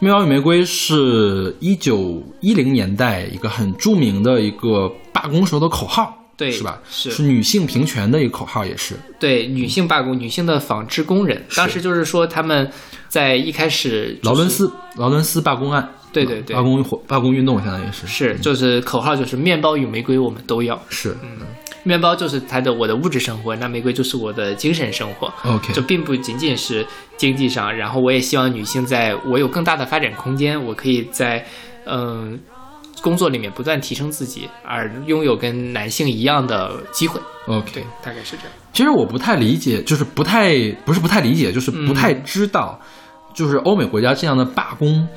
面包与玫瑰是一九一零年代一个很著名的一个罢工时候的口号，对是吧？是。是女性平权的一个口号，也是。对女性罢工，女性的纺织工人，当时就是说他们在一开始、就是劳伦斯劳伦斯罢工案，对对对罢工活罢工运动相当于是是就是口号就是面包与玫瑰我们都要，是嗯面包就是它的我的物质生活，那玫瑰就是我的精神生活。OK 这并不仅仅是经济上，然后我也希望女性在我有更大的发展空间，我可以在嗯、工作里面不断提升自己，而拥有跟男性一样的机会。OK 对。，大概是这样。其实我不太理解，就是不太不是不太理解，就是不太知道，就是欧美国家这样的罢工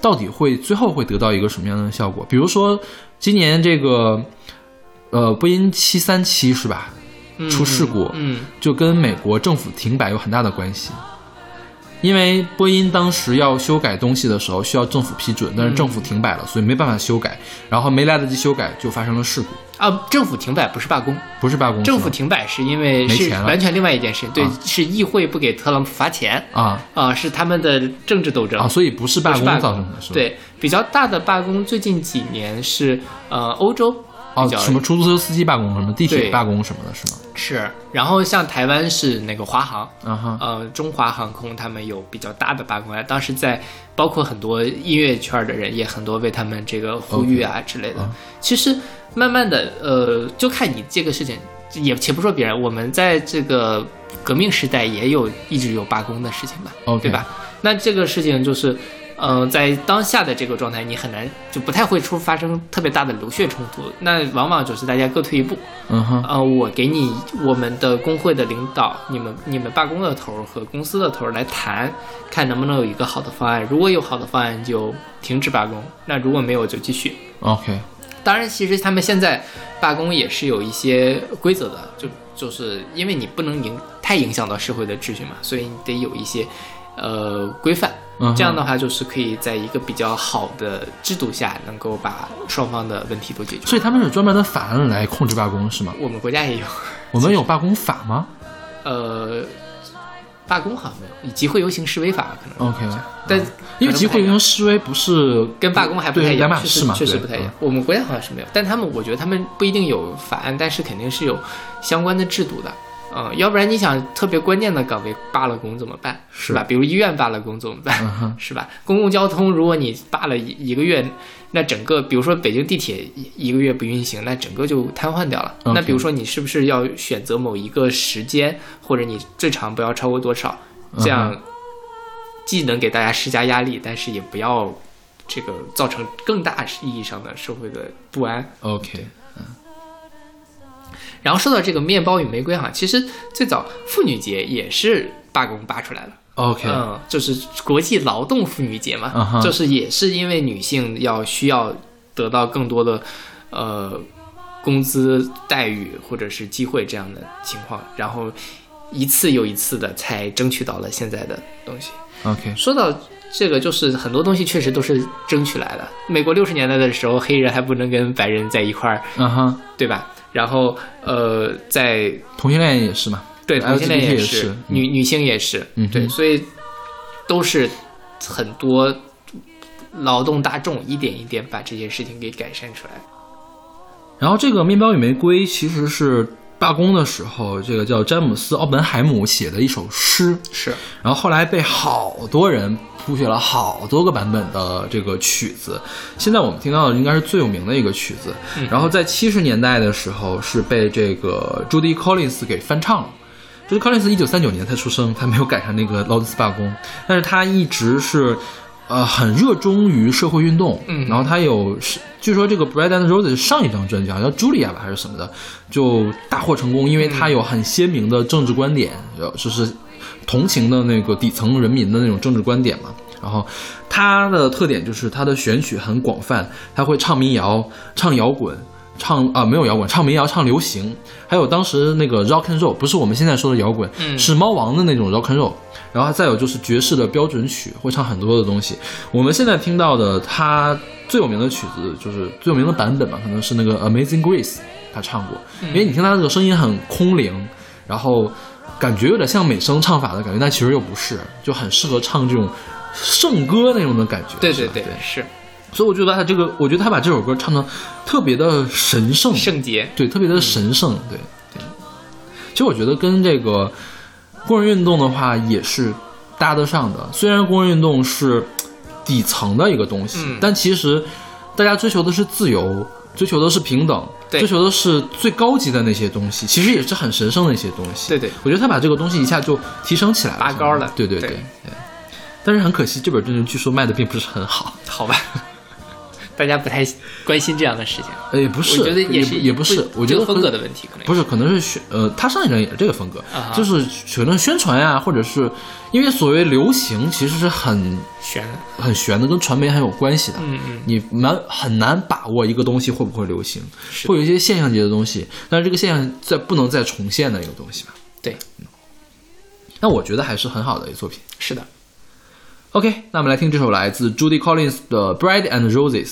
到底会最后会得到一个什么样的效果？比如说今年这个呃波音七三七是吧？出事故，嗯，就跟美国政府停摆有很大的关系。因为波音当时要修改东西的时候需要政府批准，但是政府停摆了，所以没办法修改，然后没来得及修改就发生了事故，啊，政府停摆不是罢工，不是罢工，政府停摆是因为是没钱了。完全另外一件事，对，啊。是议会不给特朗普发钱啊。啊，是他们的政治斗争。啊，所以不是罢工。造成的，是吧？对，比较大的罢工，最近几年是呃欧洲哦，什么出租车司机罢工，什么地铁罢工什么的，是吗？是，然后像台湾是那个华航，啊哈，呃，中华航空他们有比较大的罢工啊，当时在包括很多音乐圈的人也很多为他们这个呼吁啊之类的。啊其实慢慢的，呃，就看你这个事情，也且不说别人，我们在这个革命时代也有一直有罢工的事情吧 OK 对吧？那这个事情就是。呃，在当下的这个状态，你很难就不太会出发生特别大的流血冲突，那往往就是大家各退一步，嗯哼，呃，我给你我们的工会的领导，你们你们罢工的头儿和公司的头儿来谈，看能不能有一个好的方案。如果有好的方案，就停止罢工；那如果没有，就继续。，OK，当然，其实他们现在罢工也是有一些规则的，就就是因为你不能影太影响到社会的秩序嘛，所以你得有一些呃规范。嗯这样的话，就是可以在一个比较好的制度下，能够把双方的问题都解决。所以他们有专门的法案来控制罢工是吗？我们国家也有，我们有罢工法吗呃，罢工好像没有，以集会游行示威法可能。？OK，但因为集会游行示威不是跟罢工还不太一样，确实确实不太一样。。我们国家好像是没有，但他们我觉得他们不一定有法案，但是肯定是有相关的制度的。嗯，要不然你想特别关键的岗位罢了工怎么办？是吧？比如医院罢了工怎么办？嗯 是吧？公共交通如果你罢了一一个月，那整个比如说北京地铁一一个月不运行，那整个就瘫痪掉了。那比如说你是不是要选择某一个时间，或者你最长不要超过多少，这样既能给大家施加压力，但是也不要这个造成更大意义上的社会的不安。OK，然后说到这个面包与玫瑰哈，其实最早妇女节也是罢工罢出来的。OK，嗯，就是国际劳动妇女节嘛就是也是因为女性要需要得到更多的呃工资待遇或者是机会这样的情况，然后一次又一次的才争取到了现在的东西。OK，说到这个，就是很多东西确实都是争取来的。美国六十年代的时候，黑人还不能跟白人在一块儿，嗯哼，对吧？然后呃，在同性恋也是嘛，对，同性恋也是，是女女性也是，嗯对，所以都是很多劳动大众一点一点把这些事情给改善出来。然后这个《面包与玫瑰》其实是罢工的时候，这个叫詹姆斯·奥本海姆写的一首诗，是，然后后来被好多人谱写了好多个版本的这个曲子。现在我们听到的应该是最有名的一个曲子。然后在七十年代的时候是被这个朱迪·柯林斯给翻唱了。朱迪·柯林斯一九三九年才出生，他没有赶上那个劳动斯罢工，但是他一直是。呃，很热衷于社会运动，嗯然后他有是，据说这个《Bread and Roses》上一张专辑好像叫《茱莉亚》吧还是什么的，就大获成功，因为他有很鲜明的政治观点，呃就是同情的那个底层人民的那种政治观点嘛。然后他的特点就是他的选曲很广泛，他会唱民谣、唱摇滚、唱啊没有摇滚，唱民谣、唱流行，还有当时那个 rock and roll，不是我们现在说的摇滚，嗯是猫王的那种 rock and roll。然后再有就是爵士的标准曲，会唱很多的东西。我们现在听到的他最有名的曲子，就是最有名的版本吧，可能是那个 Amazing Grace，他唱过。因为你听他这个声音很空灵，然后感觉有点像美声唱法的感觉，但其实又不是，就很适合唱这种圣歌那种的感觉。对对对，是对，是所以我觉得他这个，我觉得他把这首歌唱的特别的神圣，圣洁。对，特别的神圣，对对。其实我觉得跟这个工人运动的话也是搭得上的。虽然工人运动是底层的一个东西，嗯但其实大家追求的是自由，追求的是平等，追求的是最高级的那些东西，其实也是很神圣的一些东西。对对我觉得他把这个东西一下就提升起来了，拔高了对对对对对。但是很可惜，这本真人据说卖的并不是很好。好吧，大家不太关心这样的事情。呃，也不是，我觉得也是不也不是，我觉得风格的问题，可能不是，可能是宣呃，他上一张也是这个风格，就是可能宣传呀、或者是因为所谓流行其实是很悬。很悬的，跟传媒很有关系的。嗯嗯，你蛮很难把握一个东西会不会流行，会有一些现象级的东西，但是这个现象在不能再重现的一个东西吧。对，那我觉得还是很好的一个作品。是的。OK，那我们来听这首来自 Judy Collins 的《Bread and Roses》。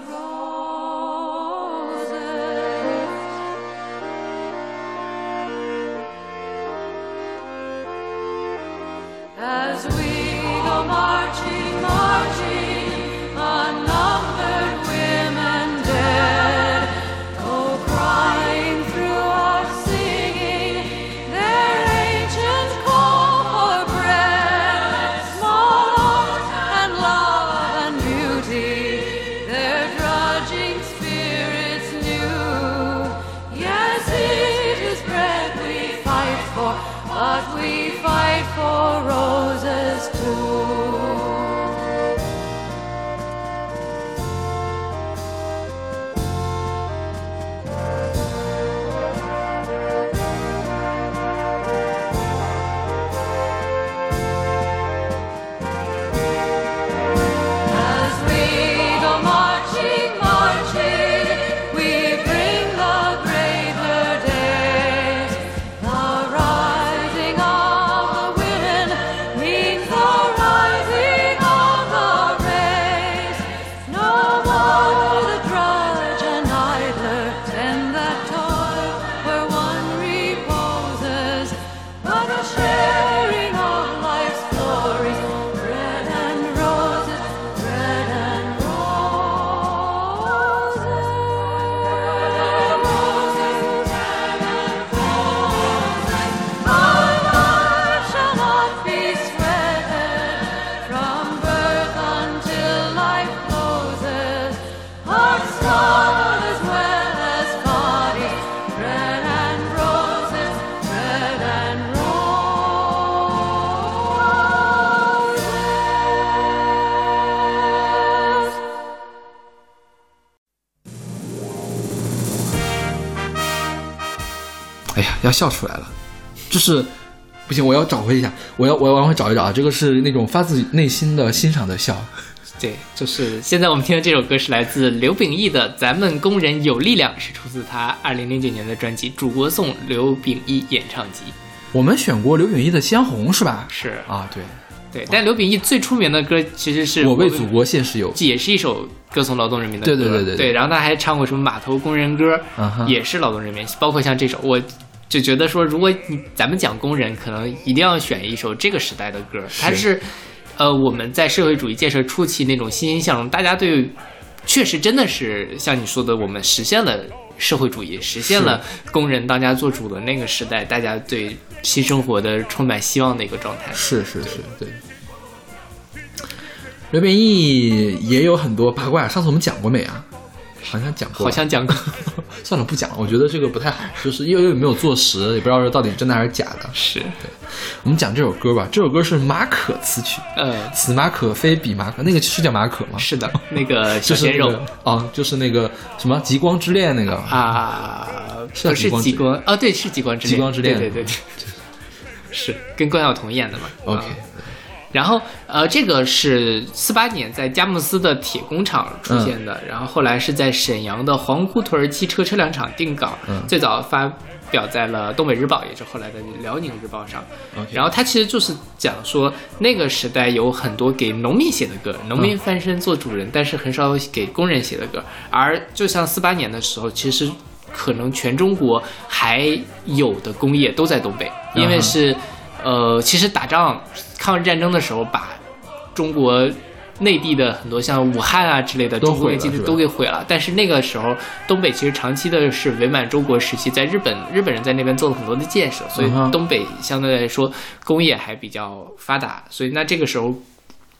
wrong. 要笑出来了，就是不行，我要找回一下，我要我要往回找一找啊，这个是那种发自内心的欣赏的笑。对，就是现在我们听的这首歌是来自刘秉义的《咱们工人有力量》，是出自他二零零九年的专辑《祖国颂》刘秉义演唱集。我们选过刘秉义的《鲜红》是吧？是啊，对，对，但刘秉义最出名的歌其实是我为祖国献石油。也是一首歌颂劳动人民的歌。对对对对对对然后他还唱过什么码头工人歌，也是劳动人民，包括像这首，我就觉得说，如果你咱们讲工人，可能一定要选一首这个时代的歌，它是，呃，我们在社会主义建设初期那种欣欣向荣，大家对，确实真的是像你说的，我们实现了。社会主义实现了工人当家作主的那个时代，大家对新生活的充满希望的一个状态。是是是，对。刘秉义也有很多八卦，上次我们讲过没啊？好像讲过，好像讲过。算了，不讲了。我觉得这个不太好，就是又又没有坐实，也不知道到底真的还是假的。是对，我们讲这首歌吧。这首歌是马可词曲，呃，此马可非彼马可，那个是叫马可吗？是的，那个 小就是鲜肉那个啊，就是那个什么《极光之恋》那个啊，不是是极光之极光啊，对，是极光之恋，极光之恋对对对对，是跟关晓彤演的嘛 OK，嗯然后呃，这个是四八年在佳木斯的铁工厂出现的，然后后来是在沈阳的黄姑屯汽车车辆厂定稿，嗯最早发表在了《东北日报》，也是后来的《辽宁日报》上。然后它其实就是讲说那个时代有很多给农民写的歌，农民翻身做主人，但是很少有给工人写的歌。而就像四八年的时候，其实可能全中国还有的工业都在东北，因为是。呃，其实打仗、抗日战争的时候，把中国内地的很多像武汉啊之类的都中国基地都给毁了。但是那个时候，东北其实长期的是伪满洲国时期，在日本日本人在那边做了很多的建设，所以东北相对来说工业还比较发达。所以那这个时候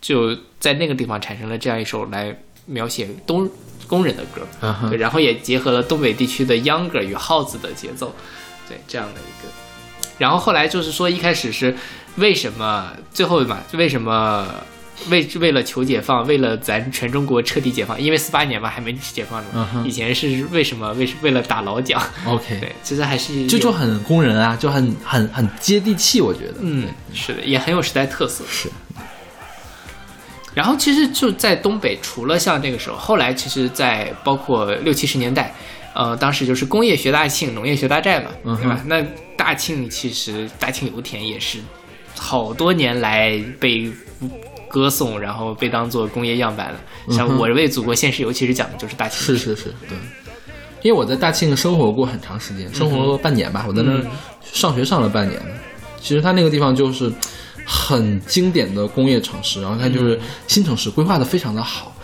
就在那个地方产生了这样一首来描写东工人的歌。然后也结合了东北地区的秧歌与号子的节奏，对这样的一个。然后后来就是说，一开始是为什么最后嘛？为什么为为了求解放，为了咱全中国彻底解放？因为四八年嘛还没解放呢。嗯以前是为什么？为为了打老蒋？OK，对，其实还是有这就很工人啊，就很很很接地气，我觉得。嗯，是的，也很有时代特色。是。然后其实就在东北，除了像那个时候，后来其实，在包括六七十年代，呃，当时就是工业学大庆，农业学大寨嘛，嗯对吧？那大庆其实大庆油田也是好多年来被歌颂，然后被当做工业样板了。像我为祖国献石油，其实讲的就是大庆。是是是，对。因为我在大庆生活过很长时间，生活了半年吧，我在那儿嗯上学上了半年。其实它那个地方就是，很经典的工业城市，然后它就是新城市规划的非常的好，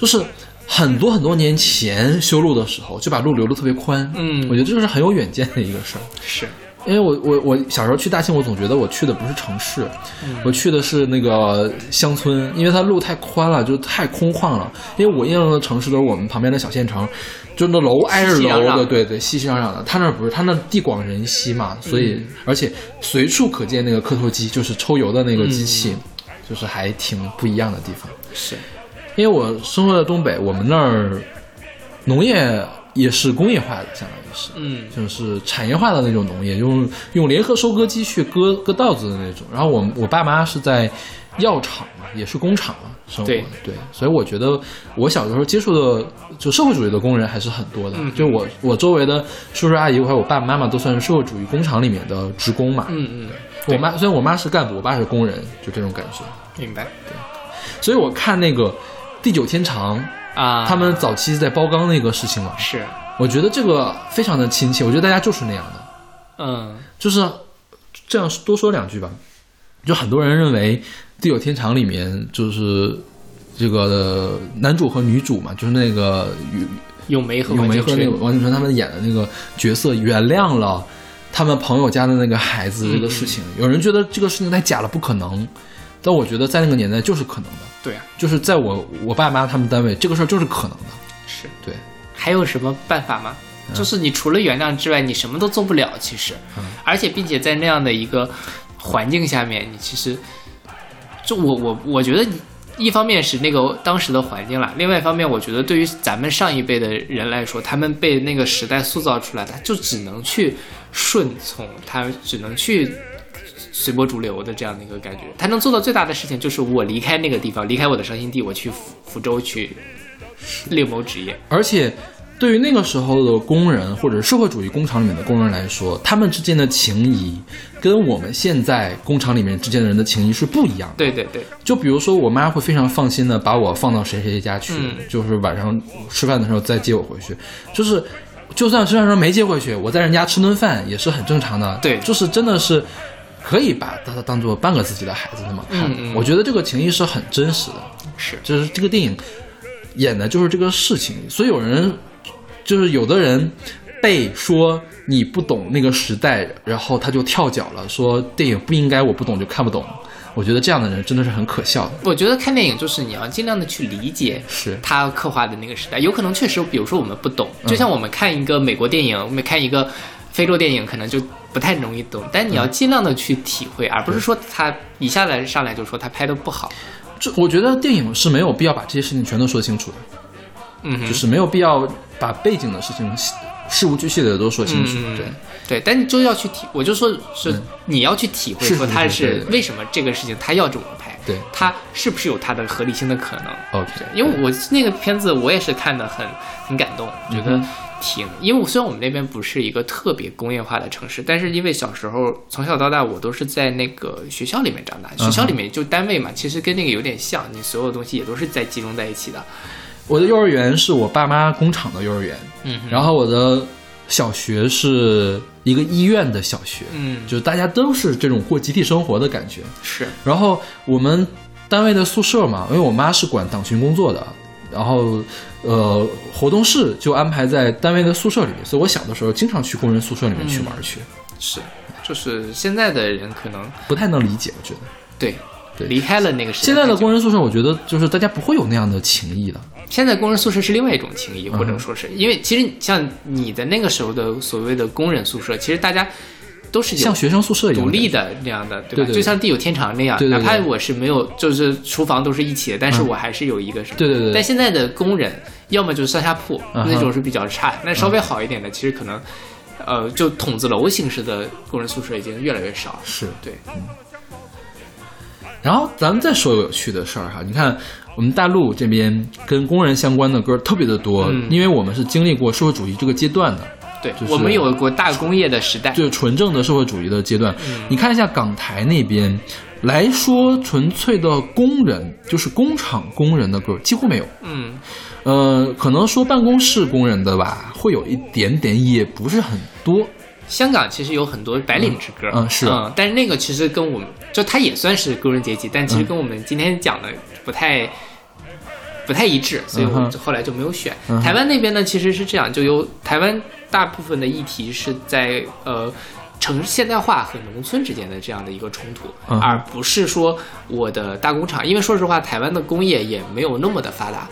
就是很多很多年前修路的时候就把路留的特别宽，嗯我觉得这是很有远见的一个事儿。是，因为我我我小时候去大庆，我总觉得我去的不是城市，我去的是那个乡村，因为它路太宽了，就太空旷了。因为我印象中的城市都是我们旁边的小县城，就那楼挨着楼的，对对，熙熙攘攘的。他那儿不是，他那地广人稀嘛，所以、而且随处可见那个磕头机，就是抽油的那个机器，就是还挺不一样的地方。是，因为我生活在东北，我们那儿农业也是工业化的，相当嗯就是产业化的那种农业，用用联合收割机去割割稻子的那种。然后我我爸妈是在药厂嘛，也是工厂嘛生活的，对所以我觉得我小的时候接触的就社会主义的工人还是很多的。嗯就我我周围的叔叔阿姨还有我爸爸妈妈都算是社会主义工厂里面的职工嘛。嗯嗯，我妈虽然我妈是干部，我爸是工人，就这种感觉。明白对所以我看那个地久天长，啊。他们早期在包钢那个事情嘛，是，我觉得这个非常的亲切。我觉得大家就是那样的。嗯就是这样多说两句吧。就很多人认为《地久天长》里面就是这个男主和女主嘛，就是那个咏咏梅和咏梅和那个王景春他们演的那个角色原谅了他们朋友家的那个孩子这个事情。有人觉得这个事情太假了，不可能。但我觉得在那个年代就是可能的，对啊，就是在我我爸妈他们单位，这个事儿就是可能的。是。对，还有什么办法吗？就是你除了原谅之外，你什么都做不了。其实，而且并且在那样的一个环境下面，你其实，就我我我觉得你。一方面是那个当时的环境啦，另外一方面，我觉得对于咱们上一辈的人来说，他们被那个时代塑造出来，他就只能去顺从，他只能去随波逐流的这样的一个感觉。他能做到最大的事情，就是我离开那个地方，离开我的伤心地，我去福福州去另谋职业。而且，对于那个时候的工人或者社会主义工厂里面的工人来说，他们之间的情谊跟我们现在工厂里面之间的人的情谊是不一样的。对对对，就比如说，我妈会非常放心的把我放到谁谁家去，嗯就是晚上吃饭的时候再接我回去，就是。就算虽然说没接回去，我在人家吃顿饭也是很正常的。对就是真的是可以把他当做半个自己的孩子那么看。嗯嗯我觉得这个情谊是很真实的。是就是这个电影演的就是这个事情，所以有人就是有的人被说你不懂那个时代，然后他就跳脚了，说电影不应该我不懂就看不懂。我觉得这样的人真的是很可笑的。我觉得看电影就是你要尽量的去理解是他刻画的那个时代，有可能确实，比如说我们不懂，就像我们看一个美国电影，我们看一个非洲电影，可能就不太容易懂，但你要尽量的去体会，而不是说他一下来上来就说他拍的不好。这我觉得电影是没有必要把这些事情全都说清楚的，嗯，就是没有必要把背景的事情事无巨细的都说清楚。嗯对，对，但你就要去体，我就说是你要去体会，说他是为什么这个事情他要这么拍，对他是不是有他的合理性的可能。OK，因为我那个片子我也是看的很很感动，觉得嗯挺，因为我虽然我们那边不是一个特别工业化的城市，但是因为小时候从小到大我都是在那个学校里面长大，学校里面就单位嘛，其实跟那个有点像，你所有东西也都是在集中在一起的。我的幼儿园是我爸妈工厂的幼儿园，嗯然后我的小学是一个医院的小学，嗯，就大家都是这种过集体生活的感觉。是。然后我们单位的宿舍嘛，因为我妈是管党群工作的，然后呃活动室就安排在单位的宿舍里面，所以我小的时候经常去工人宿舍里面去玩去，是，就是现在的人可能不太能理解，我觉得。对对。离开了那个时代。现在的工人宿舍，我觉得就是大家不会有那样的情谊了。现在工人宿舍是另外一种情谊，或者嗯说是因为其实像你的那个时候的所谓的工人宿舍，其实大家都是像学生宿舍一样独立的的那样的，对吧？对对对就像地久天长那样，哪怕我是没有，就是厨房都是一起的，但是嗯我还是有一个什么。对对对对但现在的工人，要么就是上下铺、嗯那种是比较差，那稍微好一点的，其实可能。呃，就筒子楼形式的工人宿舍已经越来越少了。是。对，然后咱们再说个有趣的事儿哈，你看我们大陆这边跟工人相关的歌特别的多，嗯因为我们是经历过社会主义这个阶段的，对、就是我们有过大工业的时代，就是纯正的社会主义的阶段。嗯你看一下港台那边来说，纯粹的工人，就是工厂工人的歌几乎没有。嗯，呃，可能说办公室工人的吧，会有一点点，也不是很多。香港其实有很多白领之歌，嗯嗯是嗯，但是那个其实跟我们就它也算是工人阶级，但其实嗯跟我们今天讲的不太。不太一致，所以我们就后来就没有选。嗯台湾那边呢，其实是这样，就由台湾大部分的议题是在呃城市现代化和农村之间的这样的一个冲突，而不是说我的大工厂。因为说实话，台湾的工业也没有那么的发达，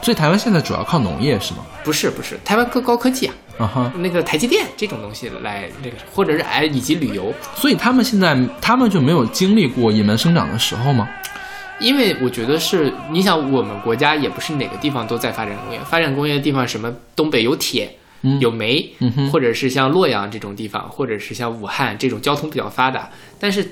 所以台湾现在主要靠农业是吗？不是不是，台湾更高科技啊，啊哈，那个台积电这种东西来那个，或者是哎以及旅游，所以他们现在他们就没有经历过野蛮生长的时候吗？因为我觉得是，你想我们国家也不是哪个地方都在发展工业，发展工业的地方什么东北有铁。嗯有煤，嗯或者是像洛阳这种地方，或者是像武汉这种交通比较发达，但是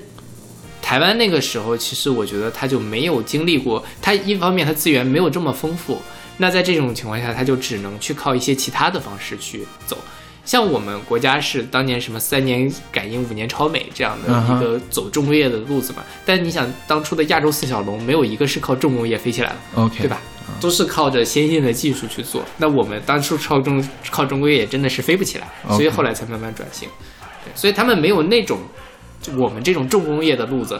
台湾那个时候，其实我觉得他就没有经历过，他一方面他资源没有这么丰富，那在这种情况下，他就只能去靠一些其他的方式去走。像我们国家是当年什么三年赶英五年超美这样的一个走重工业的路子嘛，但你想当初的亚洲四小龙没有一个是靠重工业飞起来的，OK，对吧？都是靠着先进的技术去做。那我们当初靠重靠重工业也真的是飞不起来，所以后来才慢慢转型。对，所以他们没有那种就我们这种重工业的路子。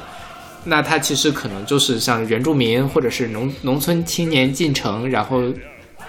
那他其实可能就是像原住民或者是农农村青年进城，然后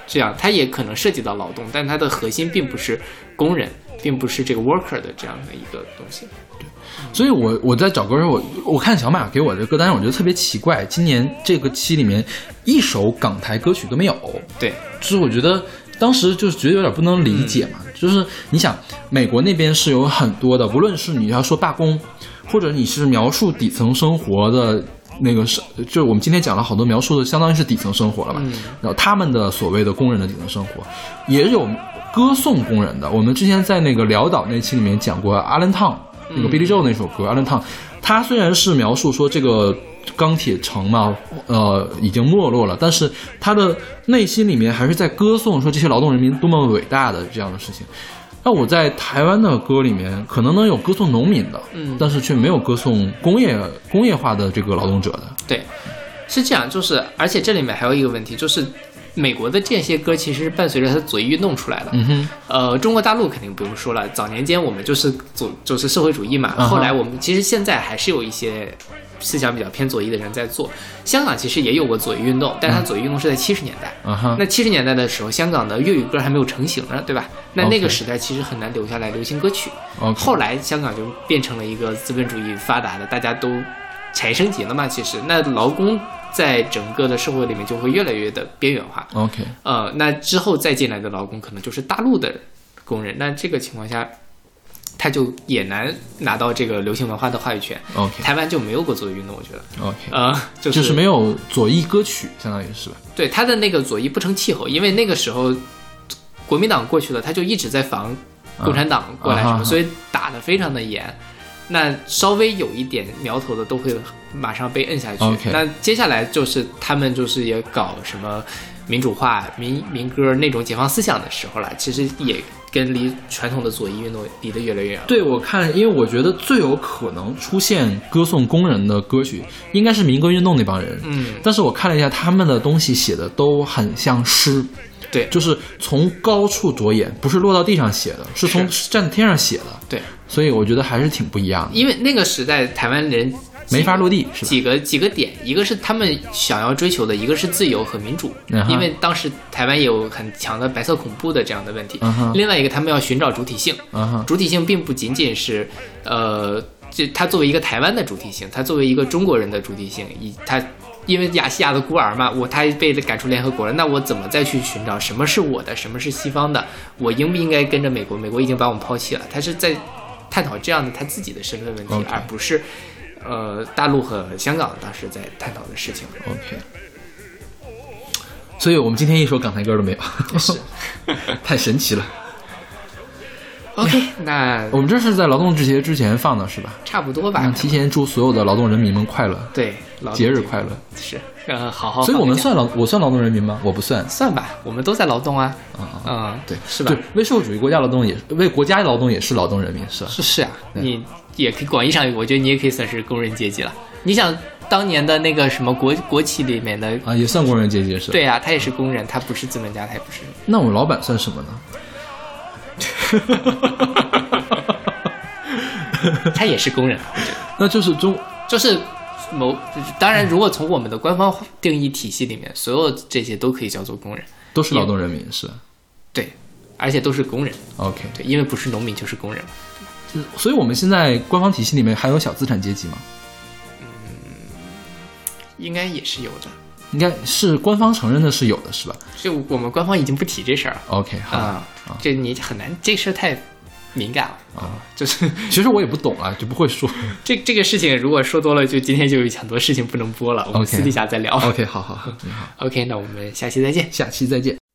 这样，它也可能涉及到劳动，但它的核心并不是工人，并不是这个 worker 的这样的一个东西。对所以我我在找歌的时候，我我看小马给我的歌单，我觉得特别奇怪，今年这个期里面一首港台歌曲都没有，对，就是我觉得当时就是觉得有点不能理解嘛，就是你想美国那边是有很多的，无论是你要说罢工，或者你是描述底层生活的。那个是，就是我们今天讲了好多描述的，相当于是底层生活了嘛。然后他们的所谓的工人的底层生活，也有歌颂工人的。我们之前在那个潦倒那期里面讲过阿伦烫那个 Billy Joe 那首歌，阿伦烫，他虽然是描述说这个钢铁城嘛，呃，已经没落了，但是他的内心里面还是在歌颂说这些劳动人民多么伟大的这样的事情。那我在台湾的歌里面，可能能有歌颂农民的，嗯但是却没有歌颂工业工业化的这个劳动者的。对，是这样，就是而且这里面还有一个问题，就是美国的这些歌其实是伴随着他的左翼运动出来的。嗯哼，呃，中国大陆肯定不用说了，早年间我们就是左就是社会主义嘛，嗯后来我们其实现在还是有一些思想比较偏左翼的人在做。香港其实也有过左翼运动，但是它左翼运动是在七十年代。那七十年代的时候，香港的粤语歌还没有成型呢，对吧？那那个时代其实很难留下来流行歌曲。后来香港就变成了一个资本主义发达的，大家都产业升级了嘛。其实，那劳工在整个的社会里面就会越来越的边缘化。OK，呃，那之后再进来的劳工可能就是大陆的工人，那这个情况下，他就也难拿到这个流行文化的话语权。OK 台湾就没有过左翼运动，我觉得，OK，呃，就是就是没有左翼歌曲，相当于是吧？对他的那个左翼不成气候，因为那个时候国民党过去了，他就一直在防共产党过来什么，所以打得非常的严。那稍微有一点苗头的都会马上被摁下去。OK 那接下来就是他们就是也搞什么民主化、民民歌那种解放思想的时候了，其实也跟离传统的左翼运动离得越来越远。对，我看，因为我觉得最有可能出现歌颂工人的歌曲，应该是民歌运动那帮人。嗯，但是我看了一下他们的东西，写的都很像诗，对，就是从高处着眼，不是落到地上写的，是从站在天上写的。对，所以我觉得还是挺不一样的，因为那个时代台湾人没法落地，是吧？几个几个点，一个是他们想要追求的，一个是自由和民主，嗯因为当时台湾也有很强的白色恐怖的这样的问题。嗯另外一个，他们要寻找主体性，嗯主体性并不仅仅是，呃，这它作为一个台湾的主体性，它作为一个中国人的主体性，以它。因为亚细亚的孤儿嘛，我他被赶出联合国了，那我怎么再去寻找什么是我的，什么是西方的？我应不应该跟着美国？美国已经把我们抛弃了，他是在探讨这样的他自己的身份问题而不是呃大陆和香港当时在探讨的事情。OK。所以我们今天一首港台歌都没有，是 太神奇了。OK，那我们这是在劳动节之前放的是吧？差不多吧嗯，。提前祝所有的劳动人民们快乐，对，节日快乐。是呃，好好。所以我们算劳，我算劳动人民吗？我不算。算吧，我们都在劳动啊。啊嗯，对，是吧对？，为社会主义国家劳动也为国家劳动也是劳动人民，是吧？是是啊，你也可以广义上，我觉得你也可以算是工人阶级了。你想当年的那个什么国国企里面的，啊，也算工人阶级是吧？。对啊，他也是工人，他不是资本家，他也不是。那我们老板算什么呢？他也是工人，我觉得那就是中就是某当然，如果从我们的官方定义体系里面，所有这些都可以叫做工人，都是劳动人民是对，而且都是工人，？OK，对，因为不是农民就是工人嘛。所以我们现在官方体系里面还有小资产阶级吗？嗯应该也是有的，应该是官方承认的是有的，是吧就我们官方已经不提这事儿了？OK，好。啊，这你很难，这事儿太敏感了啊，就是 其实我也不懂啊，就不会说。这这个事情，如果说多了，就今天就有很多事情不能播了，我们私底下再聊。OK，好好好，OK，那我们下期再见。下期再见。